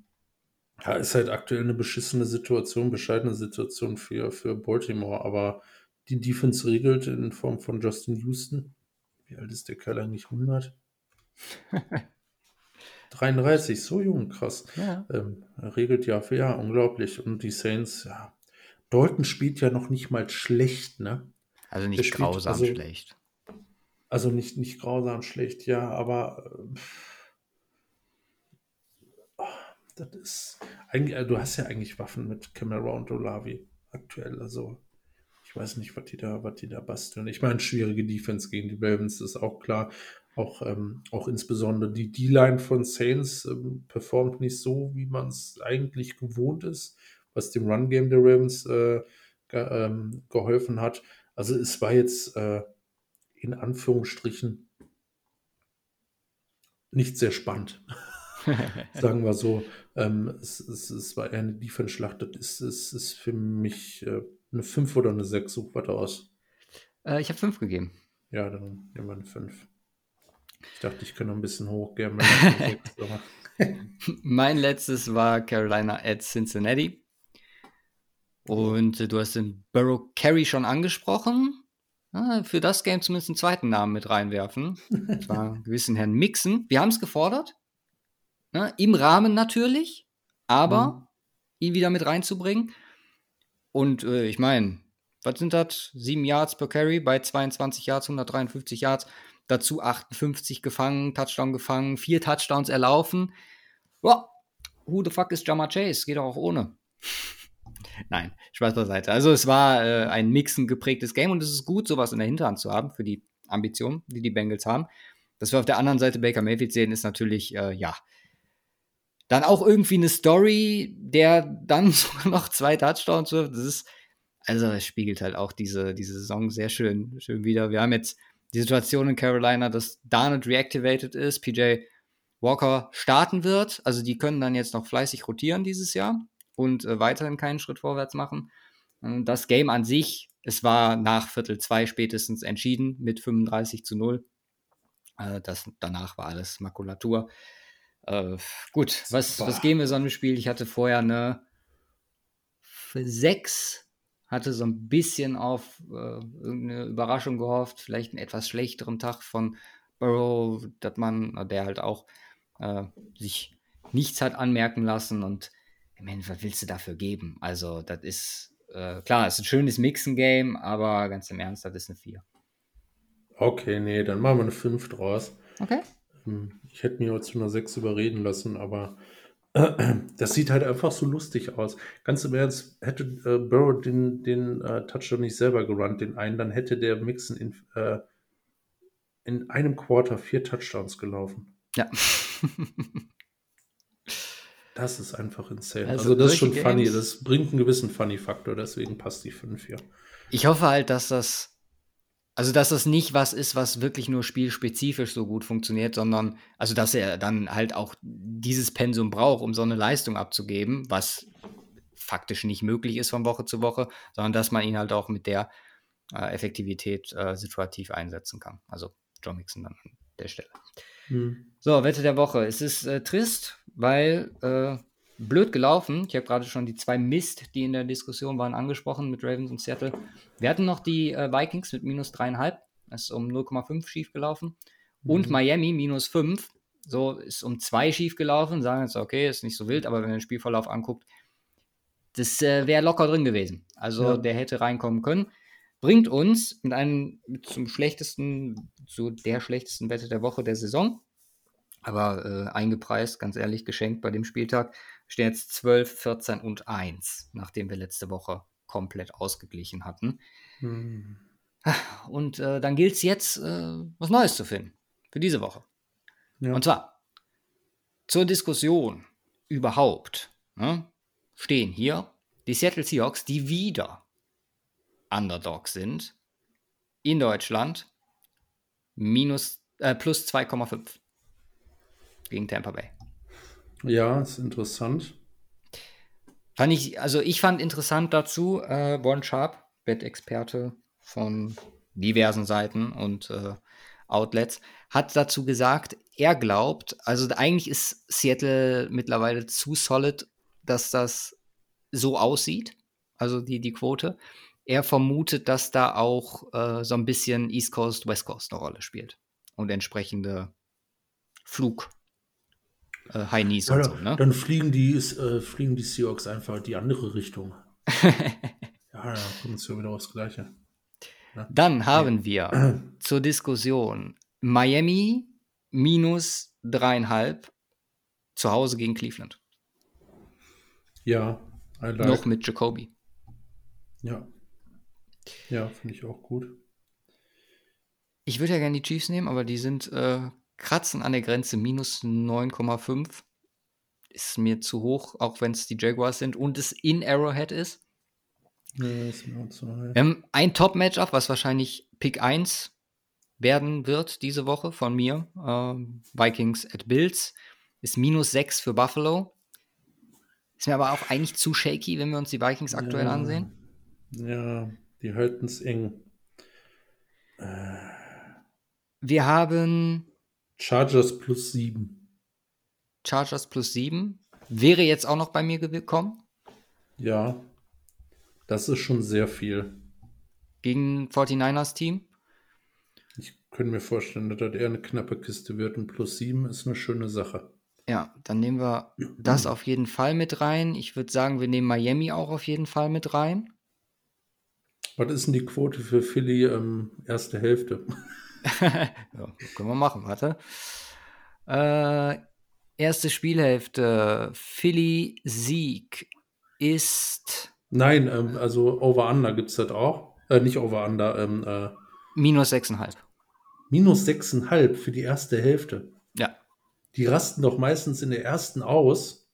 ja, ist halt aktuell eine beschissene Situation, bescheidene Situation für, für Baltimore, aber die Defense regelt in Form von Justin Houston. Wie alt ist der Kerl eigentlich? 100? 33, [laughs] so jung, krass. Ja. Ähm, regelt Jahr für Jahr, unglaublich. Und die Saints, ja. Dalton spielt ja noch nicht mal schlecht, ne? Also nicht spielt, grausam also, schlecht. Also nicht, nicht grausam schlecht, ja, aber äh, das ist eigentlich, äh, du hast ja eigentlich Waffen mit Camera und Olavi aktuell, also ich weiß nicht, was die da, was die da basteln. Ich meine, schwierige Defense gegen die Ravens ist auch klar. Auch, ähm, auch insbesondere die D-Line von Saints ähm, performt nicht so, wie man es eigentlich gewohnt ist, was dem Run-Game der Ravens äh, ge ähm, geholfen hat. Also es war jetzt äh, in Anführungsstrichen nicht sehr spannend. [laughs] Sagen wir so. Ähm, es, es, es, war eher eine Defense-Schlacht. Das ist, ist, ist für mich äh, eine 5 oder eine 6. Such weiter aus. Äh, ich habe 5 gegeben. Ja, dann nehmen wir eine 5. Ich dachte, ich könnte noch ein bisschen hochgehen. [laughs] [laughs] mein letztes war Carolina at Cincinnati. Und äh, du hast den Burrow Carey schon angesprochen. Ah, für das Game zumindest einen zweiten Namen mit reinwerfen. [laughs] Das war einen gewissen Herrn Mixon. Wir haben es gefordert. Ne, Im Rahmen natürlich, aber mhm. ihn wieder mit reinzubringen. Und äh, ich meine, was sind das? 7 Yards per Carry bei 22 Yards, 153 Yards. Dazu 58 gefangen, Touchdown gefangen, vier Touchdowns erlaufen. Boah, who the fuck ist Jama Chase? Geht auch ohne. [laughs] Nein, Spaß beiseite. Also es war äh, ein Mixen geprägtes Game und es ist gut, sowas in der Hinterhand zu haben für die Ambitionen, die die Bengals haben. Dass wir auf der anderen Seite Baker Mayfield sehen, ist natürlich, äh, ja, dann auch irgendwie eine Story, der dann [laughs] sogar noch zwei Touchdowns wirft. Das ist, also es spiegelt halt auch diese, diese Saison sehr schön, schön wieder. Wir haben jetzt die Situation in Carolina, dass Darnold reactivated ist, PJ Walker starten wird. Also die können dann jetzt noch fleißig rotieren dieses Jahr und äh, weiterhin keinen Schritt vorwärts machen. Das Game an sich, es war nach Viertel zwei spätestens entschieden mit 35 zu 0. Äh, das, danach war alles Makulatur. Äh, gut, was, was gehen wir so einem Spiel? Ich hatte vorher eine für 6 hatte so ein bisschen auf äh, irgendeine Überraschung gehofft, vielleicht einen etwas schlechteren Tag von Burrow, dass man, der halt auch äh, sich nichts hat anmerken lassen und Mensch, was willst du dafür geben? Also, das ist, äh, klar, es ist ein schönes Mixen-Game, aber ganz im Ernst, das ist eine 4. Okay, nee, dann machen wir eine 5 draus. Okay. Ähm, ich hätte mir heute zu einer 6 überreden lassen, aber [clears throat] das sieht halt einfach so lustig aus. Ganz im Ernst, hätte äh, Burrow den, den äh, Touchdown nicht selber gerannt, den einen, dann hätte der Mixen in, äh, in einem Quarter vier Touchdowns gelaufen. Ja. [laughs] Das ist einfach insane. Also, also das ist schon Games, funny. Das bringt einen gewissen Funny-Faktor, deswegen passt die 5 hier. Ich hoffe halt, dass das Also, dass das nicht was ist, was wirklich nur spielspezifisch so gut funktioniert, sondern also, dass er dann halt auch dieses Pensum braucht, um so eine Leistung abzugeben, was faktisch nicht möglich ist von Woche zu Woche, sondern dass man ihn halt auch mit der äh, Effektivität äh, situativ einsetzen kann. Also John Mixon dann an der Stelle. Hm. So, Wette der Woche. Es ist äh, trist, weil äh, blöd gelaufen. Ich habe gerade schon die zwei Mist, die in der Diskussion waren, angesprochen mit Ravens und Seattle. Wir hatten noch die äh, Vikings mit minus dreieinhalb. Das ist um 0,5 schief gelaufen. Mhm. Und Miami minus 5. So ist um 2 schief gelaufen. Sagen jetzt, okay, ist nicht so wild, aber wenn man den Spielverlauf anguckt, das äh, wäre locker drin gewesen. Also ja. der hätte reinkommen können. Bringt uns mit einem zum schlechtesten, zu der schlechtesten Wette der Woche der Saison. Aber äh, eingepreist, ganz ehrlich, geschenkt bei dem Spieltag, stehen jetzt 12, 14 und 1, nachdem wir letzte Woche komplett ausgeglichen hatten. Hm. Und äh, dann gilt es jetzt, äh, was Neues zu finden für diese Woche. Ja. Und zwar zur Diskussion überhaupt ne, stehen hier die Seattle Seahawks, die wieder Underdog sind, in Deutschland minus, äh, plus 2,5 gegen Tampa Bay. Ja, ist interessant. Fand ich, also ich fand interessant dazu, äh, Bon Sharp, Wettexperte von diversen Seiten und äh, Outlets, hat dazu gesagt, er glaubt, also eigentlich ist Seattle mittlerweile zu solid, dass das so aussieht, also die, die Quote. Er vermutet, dass da auch äh, so ein bisschen East Coast, West Coast eine Rolle spielt und entsprechende Flug äh, High Knees ja, und so. Ne? Dann fliegen die, äh, fliegen die Seahawks einfach die andere Richtung. [laughs] ja, da kommt es ja wieder aufs Gleiche. Ja. Dann haben ja. wir [clears throat] zur Diskussion Miami minus dreieinhalb zu Hause gegen Cleveland. Ja, like. noch mit Jacoby. Ja. Ja, finde ich auch gut. Ich würde ja gerne die Chiefs nehmen, aber die sind äh, kratzen an der Grenze, minus 9,5 ist mir zu hoch, auch wenn es die Jaguars sind und es in Arrowhead ist. Ja, ist mir auch zu. Wir haben ein Top-Matchup, was wahrscheinlich Pick 1 werden wird diese Woche von mir. Ähm, Vikings at Bills ist minus 6 für Buffalo. Ist mir aber auch eigentlich zu shaky, wenn wir uns die Vikings aktuell ja, ansehen. Ja, die halten es eng. Äh. Wir haben Chargers plus 7. Chargers plus 7. Wäre jetzt auch noch bei mir gekommen. Ja, das ist schon sehr viel. Gegen 49ers Team? Ich könnte mir vorstellen, dass das eher eine knappe Kiste wird und plus 7 ist eine schöne Sache. Ja, dann nehmen wir das auf jeden Fall mit rein. Ich würde sagen, wir nehmen Miami auch auf jeden Fall mit rein. Was ist denn die Quote für Philly ähm, erste Hälfte? [laughs] ja, können wir machen, warte. Äh, erste Spielhälfte. Philly Sieg ist. Nein, ähm, also Over-Under gibt es das auch. Äh, nicht Over-Under. Ähm, äh, minus 6,5. Minus 6,5 für die erste Hälfte. Ja. Die rasten doch meistens in der ersten aus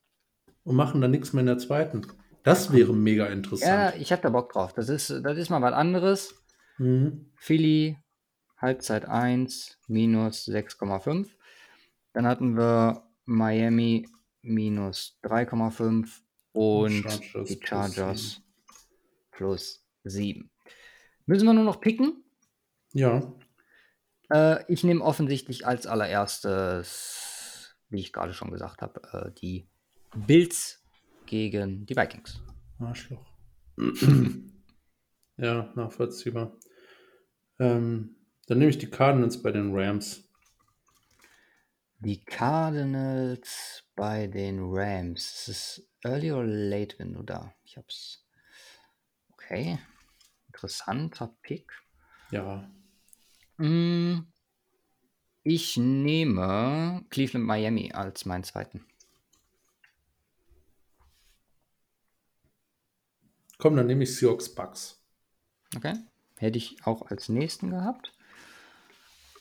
und machen dann nichts mehr in der zweiten. Das wäre mega interessant. Ja, ich habe da Bock drauf. Das ist, das ist mal was anderes. Mhm. Philly Halbzeit 1 minus 6,5. Dann hatten wir Miami minus 3,5 und Chargers die Chargers plus 7. Müssen wir nur noch picken? Ja. Äh, ich nehme offensichtlich als allererstes, wie ich gerade schon gesagt habe, äh, die Bills gegen die Vikings. Arschloch. [clears throat] ja, nachvollziehbar. Ähm, dann nehme ich die Cardinals bei den Rams. Die Cardinals bei den Rams. Ist es early oder late, wenn du da? Ich hab's. Okay. Interessanter Pick. Ja. Mm, ich nehme Cleveland Miami als meinen zweiten. Komm, dann nehme ich Seahawks Bucks. Okay. Hätte ich auch als nächsten gehabt.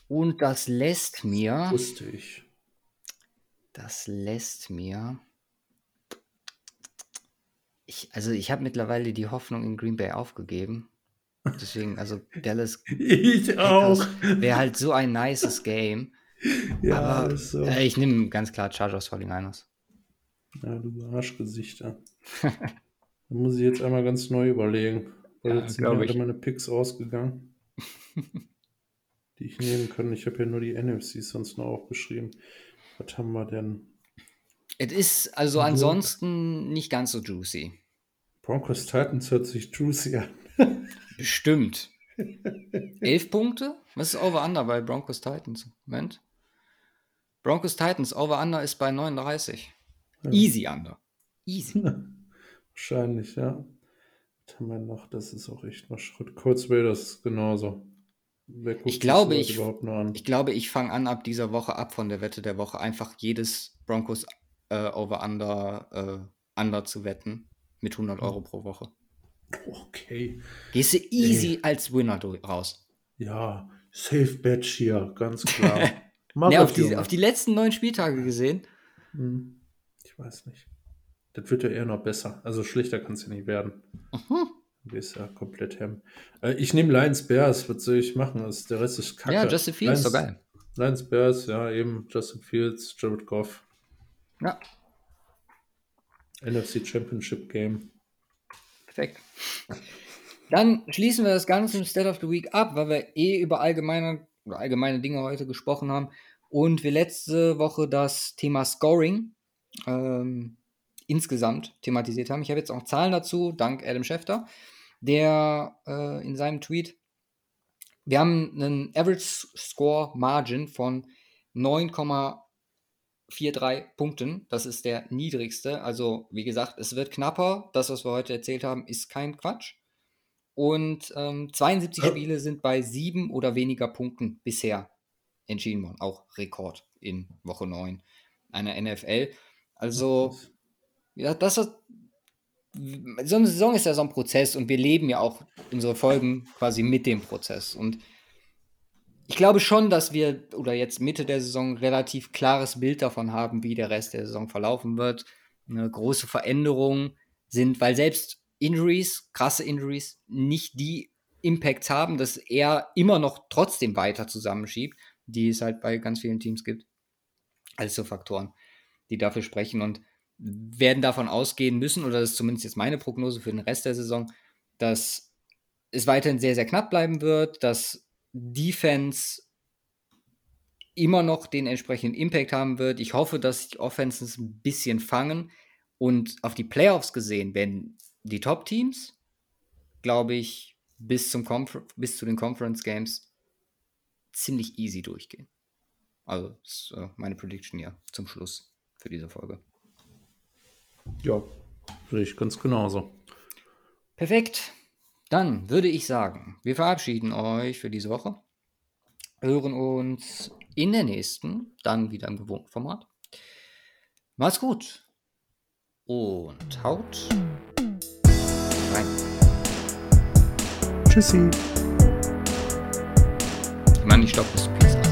Und das lässt mir. Wusste ich. Das lässt mir. Ich, also ich habe mittlerweile die Hoffnung in Green Bay aufgegeben. Deswegen, also Dallas. [laughs] Ich auch. Wäre halt so ein nices Game. Ja, Aber, so. äh, ich nehme ganz klar Chargers 49ers. Ja, du Arschgesichter. [laughs] da muss ich jetzt einmal ganz neu überlegen. Weil ja, jetzt sind mir meine Picks ausgegangen. [laughs] die ich nehmen kann. Ich habe ja nur die NFCs sonst noch aufgeschrieben. Was haben wir denn? Es ist also ansonsten nicht ganz so juicy. Broncos Titans hört sich juicy an. [laughs] Bestimmt. Elf Punkte? Was ist Over-Under bei Broncos Titans? Moment. Broncos Titans, Over-Under ist bei 39. Ja. Easy Under. Easy. [laughs] Wahrscheinlich, ja. Was haben wir noch? Das ist auch echt mal Schritt. Colts Raiders ist genauso. Ich glaube, ich, ich glaube, ich fange an ab dieser Woche ab von der Wette der Woche einfach jedes Broncos äh, Over-Under äh, Under zu wetten mit 100 Euro pro Woche. Okay. Gehst du easy nee. als Winner raus. Ja, Safe Batch hier, ganz klar. [laughs] nee, auf, die, auf, die, letzten neun Spieltage gesehen. Hm, ich weiß nicht. Das wird ja eher noch besser. Also schlechter kann es ja nicht werden. Mhm. Du bist ja komplett hem. Äh, ich nehme Lions Bears. Was soll ich machen? Also der Rest ist kacke. Ja, Justin Fields, Lions, so geil. Lions Bears, ja, eben Justin Fields, Jared Goff. Ja. NFC Championship Game. Perfekt. Dann schließen wir das Ganze im State of the Week ab, weil wir eh über allgemeine, allgemeine Dinge heute gesprochen haben und wir letzte Woche das Thema Scoring ähm, insgesamt thematisiert haben. Ich habe jetzt auch Zahlen dazu, dank Adam Schefter, der äh, in seinem Tweet, wir haben einen Average Score Margin von 9,43 Punkten. Das ist der niedrigste. Also, wie gesagt, es wird knapper. Das, was wir heute erzählt haben, ist kein Quatsch. Und ähm, 72 ja. Spiele sind bei sieben oder weniger Punkten bisher entschieden worden. Auch Rekord in Woche 9 einer NFL. Also, ja, das ist, so eine Saison ist ja so ein Prozess und wir leben ja auch unsere Folgen quasi mit dem Prozess. Und ich glaube schon, dass wir oder jetzt Mitte der Saison relativ klares Bild davon haben, wie der Rest der Saison verlaufen wird. Eine große Veränderung sind, weil selbst Injuries, krasse Injuries, nicht die Impacts haben, dass er immer noch trotzdem weiter zusammenschiebt, die es halt bei ganz vielen Teams gibt. Alles so Faktoren, die dafür sprechen und werden davon ausgehen müssen, oder das ist zumindest jetzt meine Prognose für den Rest der Saison, dass es weiterhin sehr, sehr knapp bleiben wird, dass Defense immer noch den entsprechenden Impact haben wird. Ich hoffe, dass die Offenses ein bisschen fangen und auf die Playoffs gesehen, wenn die Top-Teams, glaube ich, bis, zum bis zu den Conference Games ziemlich easy durchgehen. Also, das ist äh, meine Prediction ja zum Schluss für diese Folge. Ja, sehe ich ganz genauso. Perfekt. Dann würde ich sagen, wir verabschieden euch für diese Woche. Hören uns in der nächsten, dann wieder im gewohnten Format. Macht's gut und haut rein. Tschüssi. Ich meine, ich stoppe das Spiel.